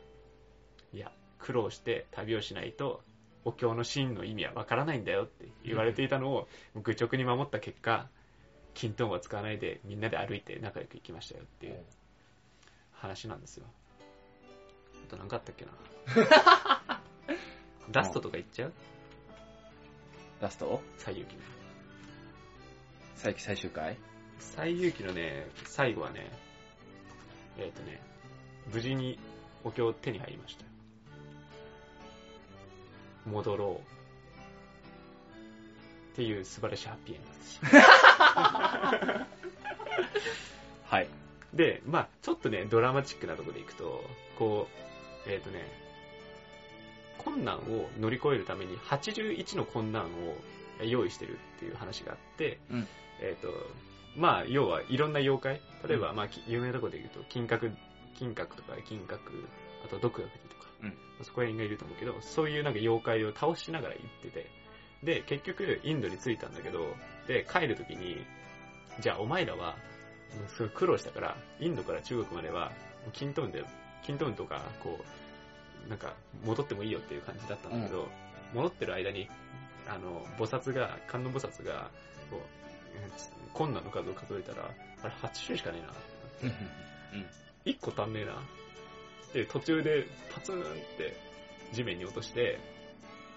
A: いや、苦労して旅をしないと、お経の真の意味はわからないんだよって言われていたのを、愚直に守った結果、金トンは使わないでみんなで歩いて仲良く行きましたよっていう話なんですよ。あと何かあったっけな。[LAUGHS] ラストとか言っちゃう？
B: ラスト？
A: 最遊記の。
B: 最最終回？
A: 最遊記のね、最後はね、えっ、とね、無事にお経手に入りましたよ。戻ろう。っていう素晴らしいハッピーエンドです。
B: はい。
A: で、まあちょっとね、ドラマチックなところでいくと、こう、えっ、とね、困難を乗り越えるために81の困難を、用意してるっていう話があって、
B: うん
A: えっ、と、まあ、要はいろんな妖怪、例えば、まあ、き有名なところで言うと、金閣、金閣とか金閣、あと毒薬とか、
B: うん
A: そこら辺がいると思うけど、そういうなんか妖怪を倒しながら行ってて、で、結局、インドに着いたんだけど、で、帰るときに、じゃあお前らは、うんすごい苦労したから、インドから中国までは、キントーンで、キントーンとか、こう、なんか、戻ってもいいよっていう感じだったんだけど、戻ってる間に、あの、菩薩が、観音菩薩が、こう、うん困難の数を数えたら、あれ8種類しかねえな。1個足んねえな。で、途中でパツンって地面に落として、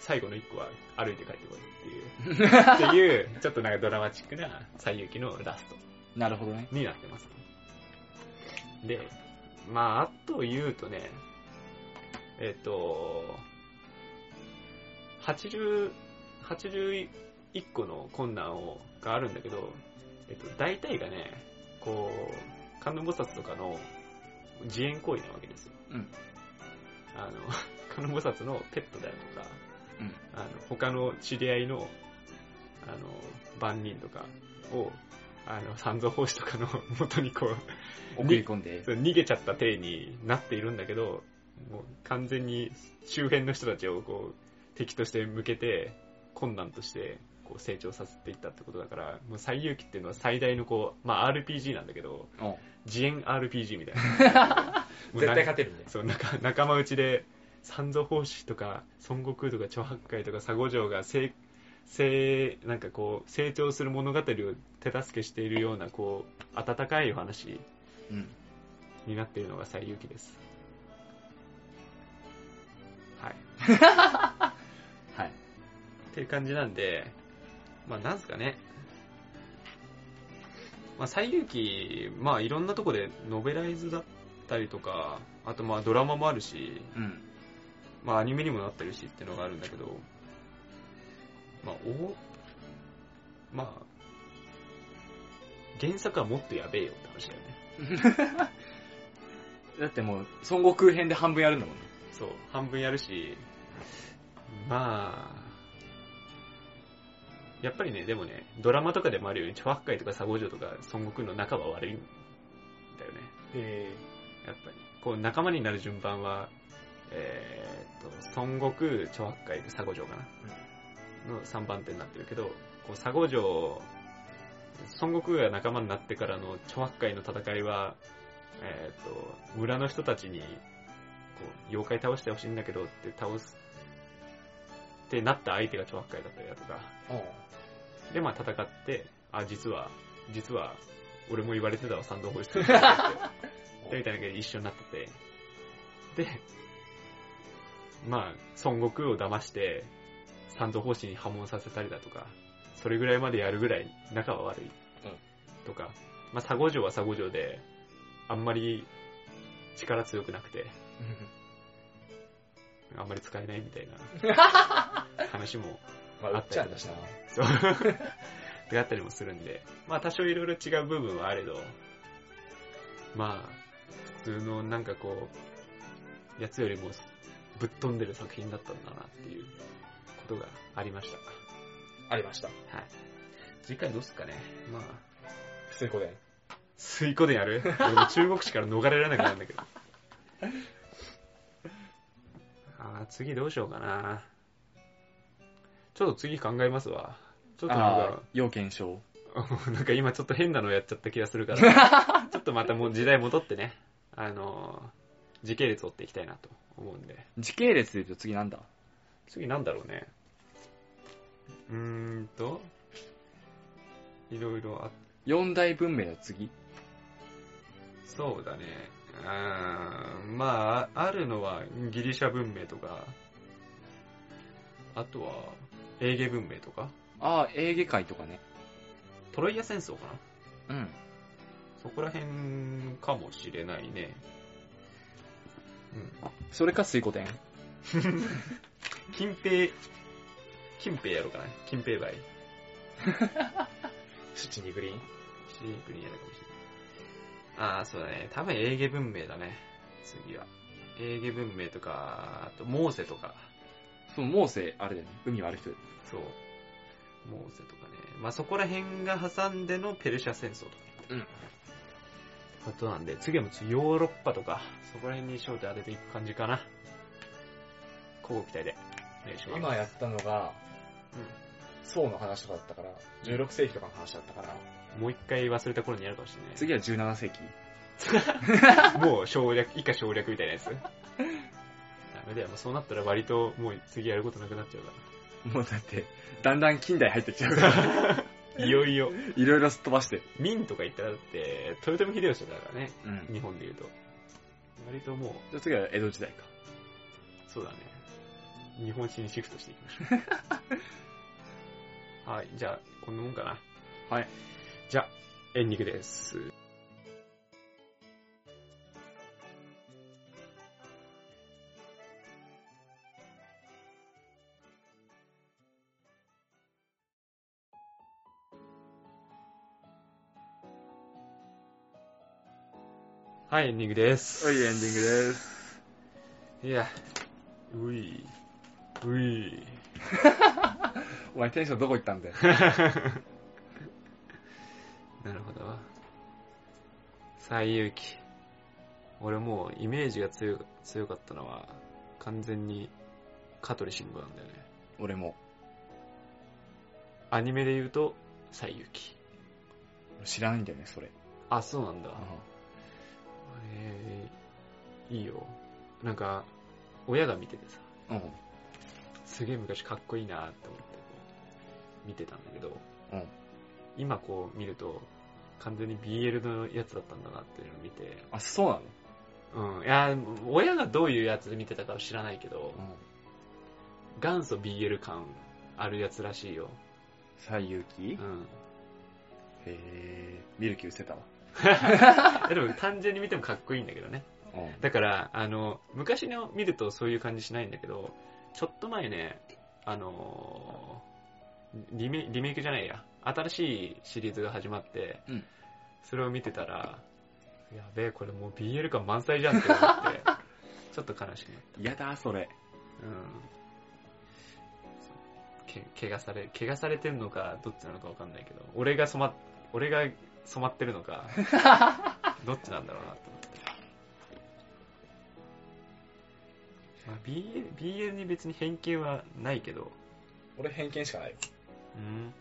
A: 最後の1個は歩いて帰ってこいっていう、っていう、[LAUGHS] ちょっとなんかドラマチックな最遊記のラスト
B: なるほどね。
A: になってます。で、まあ、あと言うとね、えっ、と、80、81個の困難をがあるんだけど、えっと、大体がね、こう、観音菩薩とかの自演行為なわけですよ。
B: うん
A: あの、観音菩薩のペットであるとか、
B: うん
A: あの、他の知り合いの、あの、万人とかを、あの、三蔵法師とかの [LAUGHS] 元にこう、
B: 送り込んで。
A: 逃げちゃった体になっているんだけど、もう完全に周辺の人たちをこう敵として向けて困難としてこう成長させていったってことだから、もう最遊記っていうのは最大のこう、まあ RPG なんだけど、
B: お
A: 自演 RPG みたいな。[LAUGHS] もう
B: 絶
A: な
B: 対勝てるね。
A: そう、仲仲間内で、三蔵法師とか、孫悟空とか、長八海とか、佐護城が成、成、なんかこう、成長する物語を手助けしているような、こう、温かいお話
B: うん。
A: になっているのが最遊記です。はい。[LAUGHS]
B: はい。
A: っていう感じなんで、まあなんすかね。まあ最遊記、まあいろんなとこでノベライズだったりとか、あとまあドラマもあるし、
B: うん。
A: まあアニメにもなってるしっていうのがあるんだけど、まあお、まあ、原作はもっとやべえよって話だよね。[LAUGHS]
B: だってもう、孫悟空編で半分やるんだもんね。
A: そう、半分やるし、まあ、やっぱりね、でもね、ドラマとかでもあるように、チョアッカイとかサゴジョとか孫悟空の仲は悪いんだよね。
B: へ
A: やっぱり。こう、仲間になる順番は、えーっと、孫悟空、チョアッカイ、サゴジョかな、の3番手になってるけど、こう、サゴジョ、孫悟空が仲間になってからのチョアッカイの戦いは、えーっと、村の人たちに、こう、妖怪倒してほしいんだけどって倒す、ってなった相手がチョアッカイだったりだとか、で、まあ戦って、あ、実は、実は、俺も言われてたわ、三度法師って。で [LAUGHS] みたいなのが一緒になってて。で、まあ、孫悟空を騙して、三度法師に破門させたりだとか、それぐらいまでやるぐらい仲は悪い。とか、まあ、佐護城は佐護城で、あんまり力強くなくて、あんまり使えないみたいな [LAUGHS] 話も
B: まあ、うっちゃんだしな。
A: そう。[LAUGHS] であったりもするんで、まあ多少いろいろ違う部分はあれど、まあ、普通のなんかこう、やつよりもぶっ飛んでる作品だったんだなっていうことがありました。
B: ありました。
A: はい。次回どうすっかね。まあ、
B: 水庫で。
A: 水庫でやる？俺も中国史から逃れられなくなるんだけど。[LAUGHS] あー次どうしようかな。ちょっと次考えますわ。ちょっとなんか、、
B: 要検証。[LAUGHS]
A: なんか今ちょっと変なのやっちゃった気がするから、[LAUGHS] ちょっとまたもう時代戻ってね、あのー、時系列追っていきたいなと思うんで。
B: 時系列で言うと次なんだ？
A: 次なんだろうね。うーんと、いろいろあっ
B: 四大文明の次？
A: そうだね。うーんまあ、あるのはギリシャ文明とか、あとは、エーゲ文明とか、
B: ああ、エーゲ海とかね。
A: トロイア戦争かな？
B: うん。
A: そこら辺かもしれないね。うん。
B: それか水庫店。
A: 金平、金平やろうかな？金平梅。[LAUGHS]
B: 七二グリーン。
A: シンプルにやるかもしれない。ああ、そうだね。多分エーゲ文明だね。次は。エーゲ文明とか、あと、モーセとか。
B: そう、モーセ、あれだよね。海割る人。
A: そう。モーゼとかね。まあそこら辺が挟んでのペルシャ戦争とか。
B: うん。
A: ことなんで、次はもうヨーロッパとか、そこら辺に焦点当てていく感じかな。交互期待で。お願いします。
B: 今やったのが、宋の話とかだったから、16世紀とかの話だったから、
A: うん、もう一回忘れた頃にやるかもしれない。
B: 次は17世紀。[LAUGHS]
A: もう省略、以下省略みたいなやつ。ダメだよ、もうそうなったら割ともう次やることなくなっちゃうか
B: もうだって、だんだん近代入ってきちゃうから、
A: ら。[LAUGHS] いよいよ。
B: いろいろすっ飛ばして。
A: 明とか言ったらだって、豊臣秀吉だからね、
B: うん。
A: 日本で言うと。割ともう、
B: じゃあ次は江戸時代か。
A: そうだね。日本史にシフトしていきましょう。[LAUGHS] はい、じゃあ、こんなもんかな。
B: はい。
A: じゃあ、エンディングです。はい、エンディングです。
B: はい、エンディングです。
A: いや、うい、うい。[LAUGHS]
B: お前テンションどこ行ったんだよ。[LAUGHS]
A: なるほど。最勇気。俺もうイメージが強強かったのは、完全に香取慎吾なんだよね。
B: 俺も。
A: アニメで言うと、最勇気。
B: 知らないんだよね、それ。
A: あ、そうなんだ。えー、いいよ。なんか、親が見ててさ、
B: うん。
A: すげえ昔かっこいいなって思ってこう見てたんだけど、
B: うん
A: 今こう見ると、完全に BL のやつだったんだなっていうのを見て、
B: あ、そうなの？
A: うん。いや、親がどういうやつで見てたかは知らないけど、
B: うん。
A: 元祖 BL 感あるやつらしいよ。
B: 最勇気へ
A: うん。
B: え、見る気失せたわ。[LAUGHS]
A: でも単純に見てもかっこいいんだけどね。
B: うん。
A: だから、あの、昔の見るとそういう感じしないんだけど、ちょっと前ね、あのーリメリメイクじゃないや、新しいシリーズが始まって、
B: うん
A: それを見てたら、やべえ、これもう BL 感満載じゃんって思って、[LAUGHS] ちょっと悲しくなった。
B: 嫌だ、それ。
A: うん。け、怪我され、怪我されてるのか、どっちなのかわかんないけど、俺が染まっ、俺が染まってるのか、[LAUGHS] どっちなんだろうなと思って。まあ、BL、BL に別に偏見はないけど、
B: 俺偏見しかないよ。
A: うん。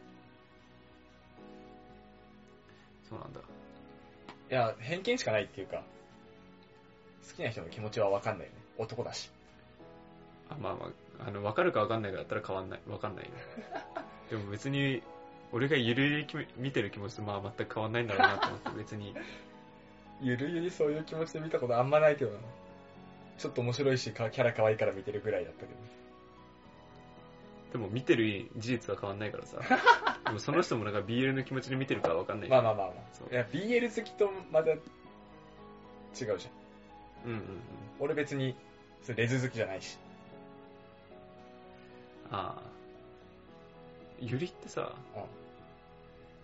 A: そうなんだ。
B: いや、偏見しかないっていうか、好きな人の気持ちはわかんないよね。男だし。
A: あ、まあまあ、あの、わかるかわかんないかだったら変わんない、わかんないよ。[LAUGHS] でも別に、俺がゆるゆるき見てる気持ちとまあ全く変わんないんだろうなと思って、別に、[LAUGHS]
B: ゆるゆるそういう気持ちで見たことあんまないけどな。ちょっと面白いし、かキャラ可愛いから見てるぐらいだったけど。
A: でも見てる事実は変わんないからさ。[LAUGHS] でもその人もなんか BL の気持ちで見てるかはわかんない。
B: まあまあまあまあ。いや、BL 好きとまた違うじゃん。
A: うんうんうん。
B: 俺別に、レズ好きじゃないし。
A: ああ。ゆりってさ、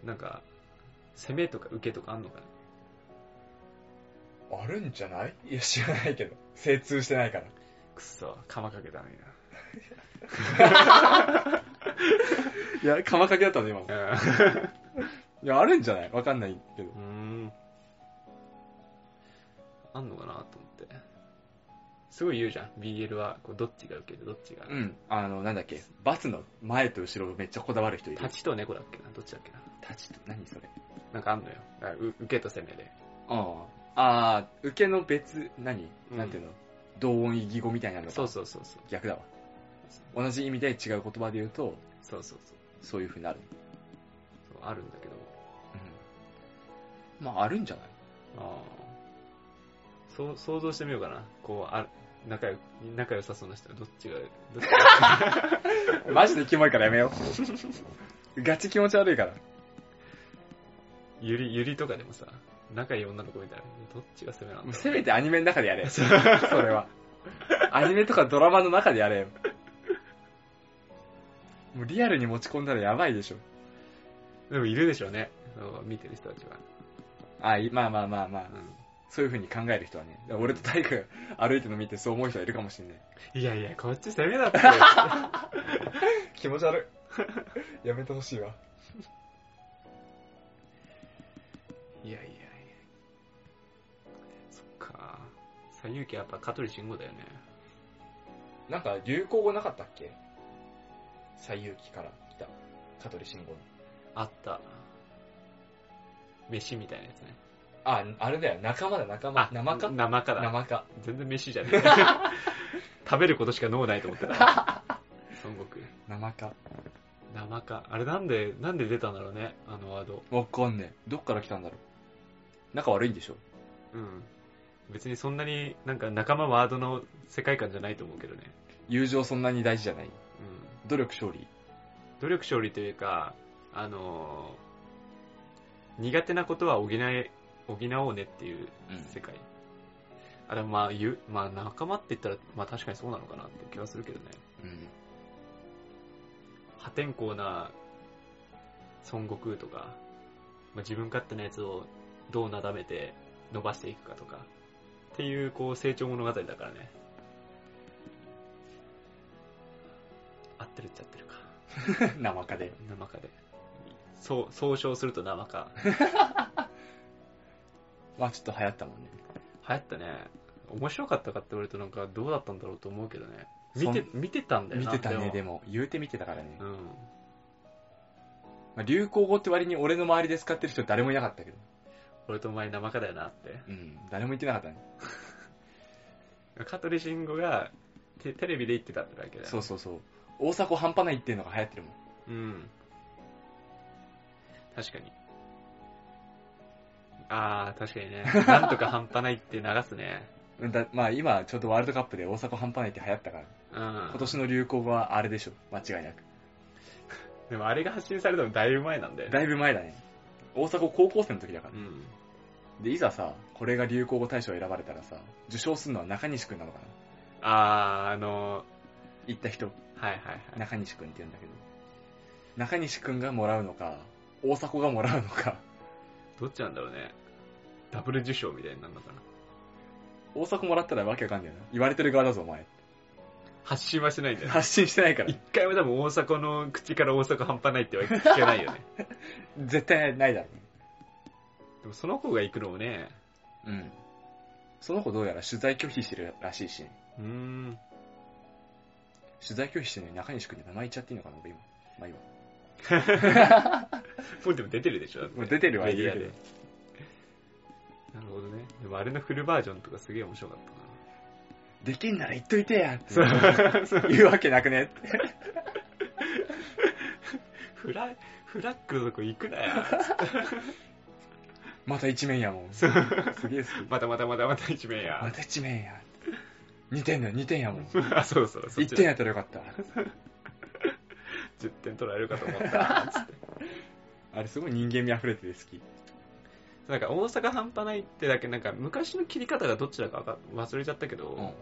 A: なんか、攻めとか受けとかあんのかな？
B: あるんじゃない？[LAUGHS] いや、知らないけど。精通してないから。
A: くっそ、釜かけたのに [LAUGHS]
B: いや、釜かけだったの、今の。
A: な。[LAUGHS]
B: いや、あるんじゃない？わかんないけど
A: う。ん。あんのかなと思って。すごい言うじゃん。BL は、こうどっちが受けてどっちが。
B: うん。あの、なんだっけ？バツの前と後ろめっちゃこだわる人いる。
A: 立ちと猫だっけな？どっちだっけな？
B: 立ちと、何それ？
A: なんかあんのよ。あう受けと攻めで。
B: ああ。あー受けの別、何、
A: うん
B: なんていうの？同音異義語みたいなのが
A: そうそうそうそう。
B: 逆だわ。同じ意味で違う言葉で言うと、
A: そうそうそう。
B: そういう風になる。
A: そうあるんだけど。
B: うん。まあ、あるんじゃない？
A: ああ。そう、想像してみようかな。こう、あ仲良、仲良さそうな人はどっちが、どっちが、[LAUGHS]
B: マジでキモいからやめよう。[LAUGHS] ガチ気持ち悪いから。
A: ゆり、ゆりとかでもさ、仲いい女の子みたいな。どっちが攻めなんだろう
B: もうせめてアニメの中でやれ。[LAUGHS] それは。アニメとかドラマの中でやれよ。もうリアルに持ち込んだらやばいでしょ。
A: でもいるでしょうね。見てる人たちは。
B: あいまあまあまあまあ。
A: う
B: そういう風に考える人はね。俺と大工が歩いてるの見てそう思う人はいるかもしれない。
A: ん。いやいや、こっち攻めだって。[LAUGHS]
B: 気持ち悪い。やめてほしいわ。
A: いやいやいや。そっか。最遊記はやっぱ香取慎吾だよね。
B: なんか流行語なかったっけ？西遊記から来た。香取慎吾の。
A: あった。飯みたいなやつね。
B: あ、あれだよ。仲間だ、仲間。生か？
A: 生かだ。
B: 生か。
A: 全然飯じゃねえ。[LAUGHS] 食べることしか脳ないと思ってた。[LAUGHS] 孫悟空。
B: 生か。
A: 生か。あれなんで、なんで出たんだろうね、あのワード。
B: わかんねえ。どっから来たんだろう。仲悪いんでしょ？
A: うん。別にそんなになんか仲間ワードの世界観じゃないと思うけどね。
B: 友情そんなに大事じゃない。
A: うん。
B: 努力勝利。
A: 努力勝利というか、あのー苦手なことは補え、補おうねっていう世界。あれまあ言う、まあ仲間って言ったら、まあ確かにそうなのかなって気はするけどね。
B: うん。
A: 破天荒な孫悟空とか、まあ、自分勝手なやつをどうなだめて伸ばしていくかとか、っていうこう成長物語だからね。合ってるっちゃってるか。[LAUGHS]
B: 生かで。
A: 生かで。そう、総称すると生か。[LAUGHS]
B: まあちょっと流行ったもんね。
A: 流行ったね。面白かったかって言われるとなんかどうだったんだろうと思うけどね。見て、見てたんだよな。
B: 見てたね、で
A: も。
B: も。言うて見てたからね。
A: うん。
B: まあ、流行語って割に俺の周りで使ってる人誰もいなかったけど。
A: 俺とお前生かだよなって。
B: うん。誰も言ってなかったね。
A: 香取慎吾がテテレビで言ってたってだけだよ。
B: そうそうそう。大迫半端ないっていうのが流行ってるもん。
A: うん。確かに。あー、確かにね。なんとか半端ないって流すね。[LAUGHS]
B: うんだまあ今ちょうどワールドカップで大迫半端ないって流行ったから、
A: うん。
B: 今年の流行語はあれでしょ。間違いなく。
A: でもあれが発信されたのだいぶ前なんだよね。
B: だいぶ前だね。大迫高校生の時だから
A: う。ん。
B: で、いざさ、これが流行語大賞選ばれたらさ、受賞するのは中西くんなのかな？
A: あー、あの
B: 行った人、
A: はいはいはい。
B: 中西くんって言うんだけど。中西くんがもらうのか、大迫がもらうのか、
A: どっちなんだろうね。ダブル受賞みたいになるのかな。
B: 大迫もらったらわけわかんないよな。言われてる側だぞ、お前。
A: 発信はしないんだよね。
B: 発信してないから
A: 一。回も多分大阪の口から大阪半端ないっては聞けないよね。[LAUGHS]
B: 絶対ないだろ
A: でもその子が行くのもね、
B: うん。その子どうやら取材拒否してるらしいし、
A: うーん。
B: 取材拒否してるのに中西くんに名前言っちゃっていいのかな、俺今。まあいいわ。[LAUGHS]
A: もうでも出てるでしょだって
B: もう出てるわ
A: メディアで。なるほどね。でもあれのフルバージョンとかすげえ面白かった
B: できんなら言っといてやって
A: な。そう。
B: 言うわけなくねって。[LAUGHS]
A: フラ、フラッグのとこ行くなよ。
B: また一面やもん。すげえ好き。
A: またまたまたまた一面や
B: ま。た一面や。2点だよ、2点やもん。[LAUGHS]
A: あ、そうそう。そっ
B: 1
A: ち
B: 点やったらよかった。
A: 10点取られるかと思った。つって。
B: あれすごい人間味溢れてて好き。
A: なんか大阪半端ないってだけなんか昔の切り方がどっちだか忘れちゃったけど、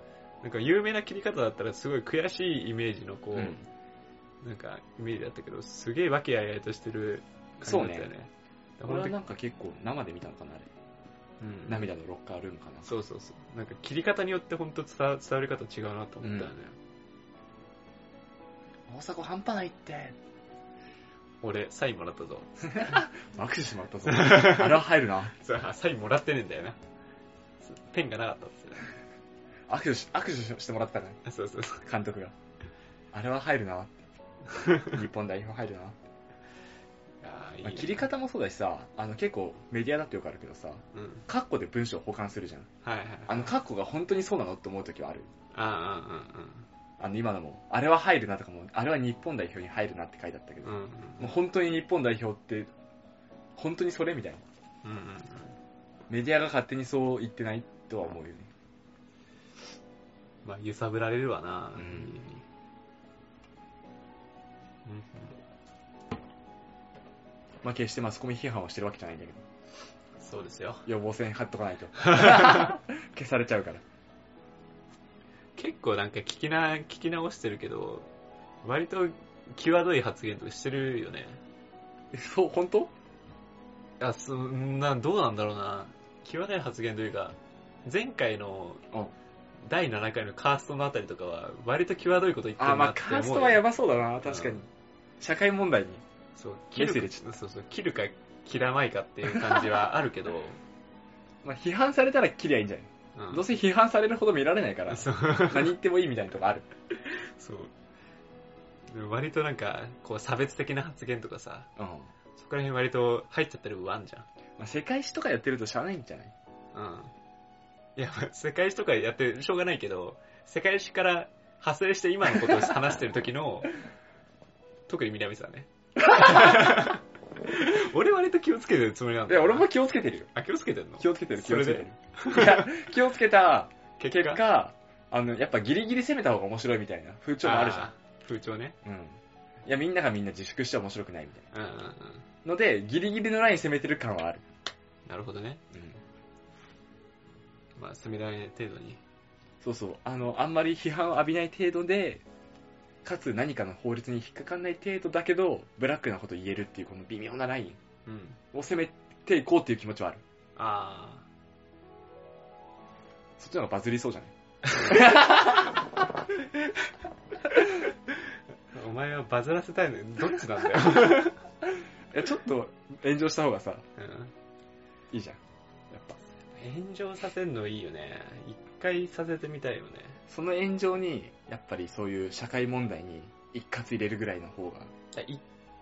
A: なんか有名な切り方だったらすごい悔しいイメージのこう、
B: うん
A: なんかイメージだったけど、すげえ和気あいあいとしてる
B: そうね
A: 感じだったよね。
B: 俺はなんか結構生で見たのかな、あれ。
A: うん、
B: 涙のロッカールームかな。
A: そうそうそう。なんか切り方によって本当伝わ伝わり方違うなと思ったよね。
B: 大阪半端ないって。
A: 俺、サインもらったぞ。
B: 握手してもらったぞ。[LAUGHS] あれは入るな。
A: そうサインもらってねえんだよな。ペンがなかったっ
B: 握手し、握手してもらったからね、
A: あそうそうそう。
B: 監督が。あれは入るな。[LAUGHS] 日本代表入るな。
A: い
B: 切り方もそうだしさ、あの結構メディアだってよくあるけどさ、
A: うん。
B: カッコで文章を保管するじゃん。
A: はいはい。
B: あのカッコが本当にそうなのって思う時はある。
A: ああ、うんうん
B: あの今のも、あれは入るなとかも、あれは日本代表に入るなって書いてあったけど、
A: うん。うんうん
B: もう本当に日本代表って、本当にそれみたいな。
A: うんうんうん。
B: メディアが勝手にそう言ってないとは思うよね。
A: まあ、揺さぶられるわな。
B: うん
A: うん
B: まあ決してマスコミ批判をしてるわけじゃないんだけど、
A: そうですよ。
B: 予防線張っとかないと。[LAUGHS] 消されちゃうから。
A: 結構なんか聞きな、聞き直してるけど、割と際どい発言とかしてるよね。
B: えそう、本当？
A: あ、そんな、どうなんだろうな。際どい発言というか、前回の
B: うん
A: 第7回のカーストのあたりとかは、割と際どいこと言って
B: あ、まあ
A: るなって思うよ。
B: カーストはやばそうだな、確かに。社会問題に。
A: そう、切るそうそう、切るか切らないかっていう感じはあるけど、[LAUGHS]
B: まあ、批判されたら切りゃいいんじゃない、
A: うん
B: どうせ批判されるほど見られないから、
A: そう。
B: 何言ってもいいみたいなとこある。
A: そう。でも割となんか、こう差別的な発言とかさ、
B: うん。
A: そこら辺割と入っちゃってる部分あんじゃん。
B: まあ、世界史とかやってるとしゃあないんじゃない？
A: うん。いや、まあ世界史とかやってしょうがないけど、世界史から派生して今のことを話してる時の、[LAUGHS] 特に南さんね。[LAUGHS] 俺割と気をつけてるつもりなんだ
B: や、俺も気をつけてるよ。
A: あ、気をつけてんの？
B: 気をつけてる、気をつけてる。いや、気をつけた
A: 結
B: 結果、あの、やっぱギリギリ攻めた方が面白いみたいな風潮もあるじゃ
A: ー風潮ね。
B: ん。うん。いや、みんながみんな自粛して面白くないみたい
A: うんうんうん。
B: な。ので、ギリギリのライン攻めてる感はある。
A: なるほどね。
B: うん。
A: まあ、攻められない程度に。
B: そうそう。あの、あんまり批判を浴びない程度で、かつ何かの法律に引っかかんない程度だけど、ブラックなこと言えるっていうこの微妙なライン
A: うん。
B: を攻めていこうっていう気持ちはある。
A: あ
B: そっちの方がバズりそうじゃない？
A: ー。[LAUGHS] お前はバズらせたいのどっちなんだよ。[LAUGHS]
B: いや、ちょっと炎上した方がさ、
A: うん
B: いいじゃん。やっぱ。
A: 炎上させるのいいよね。一回させてみたいよね。
B: その炎上に、やっぱりそういう社会問題に一括入れるぐらいの方が。
A: い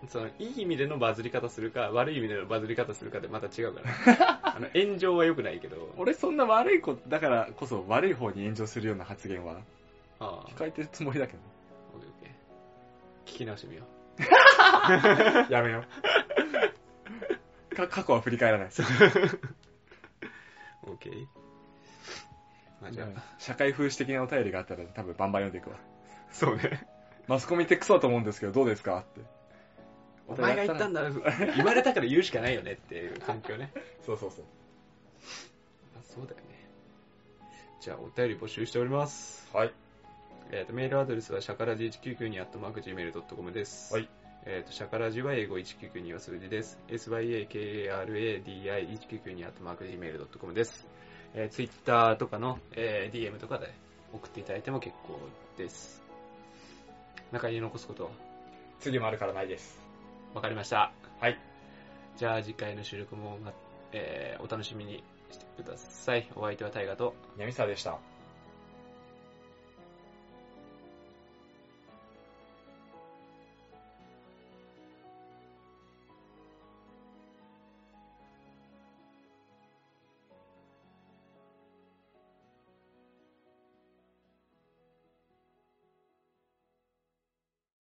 A: そのいい意味でのバズり方するか、悪い意味でのバズり方するかでまた違うから。[LAUGHS] あの炎上は良くないけど。
B: 俺そんな悪い子、だからこそ悪い方に炎上するような発言は控えてるつもりだけど。
A: オッケーオッケー聞き直してみよ [LAUGHS]
B: やめよう。[LAUGHS] か過去は振り返らない。
A: う。オッケー。まあじゃあ、
B: 社会風刺的なお便りがあったら多分バンバン読んでいくわ。
A: そうね。
B: マスコミってクソだと思うんですけどどうですかって。
A: お前が言ったんだ、言われたから言うしかないよねっていう環境ね。
B: そうそうそう。
A: あそうだよね。じゃあ、お便り募集しております。
B: はい。
A: えっ、と、メールアドレスはシャカラジ1992 at mark gmail.com です。
B: はい。
A: えっ、と、シャカラジは英語1992は数字です。syakaradi1992 at mark gmail.com です。えー、Twitter とかの、えー DM とかで送っていただいても結構です。中に残すこと
B: 次もあるからないです。
A: わかりました。
B: はい。
A: じゃあ次回の収録も、まえーお楽しみにしてください。お相手はタイガと
B: 闇沢でした。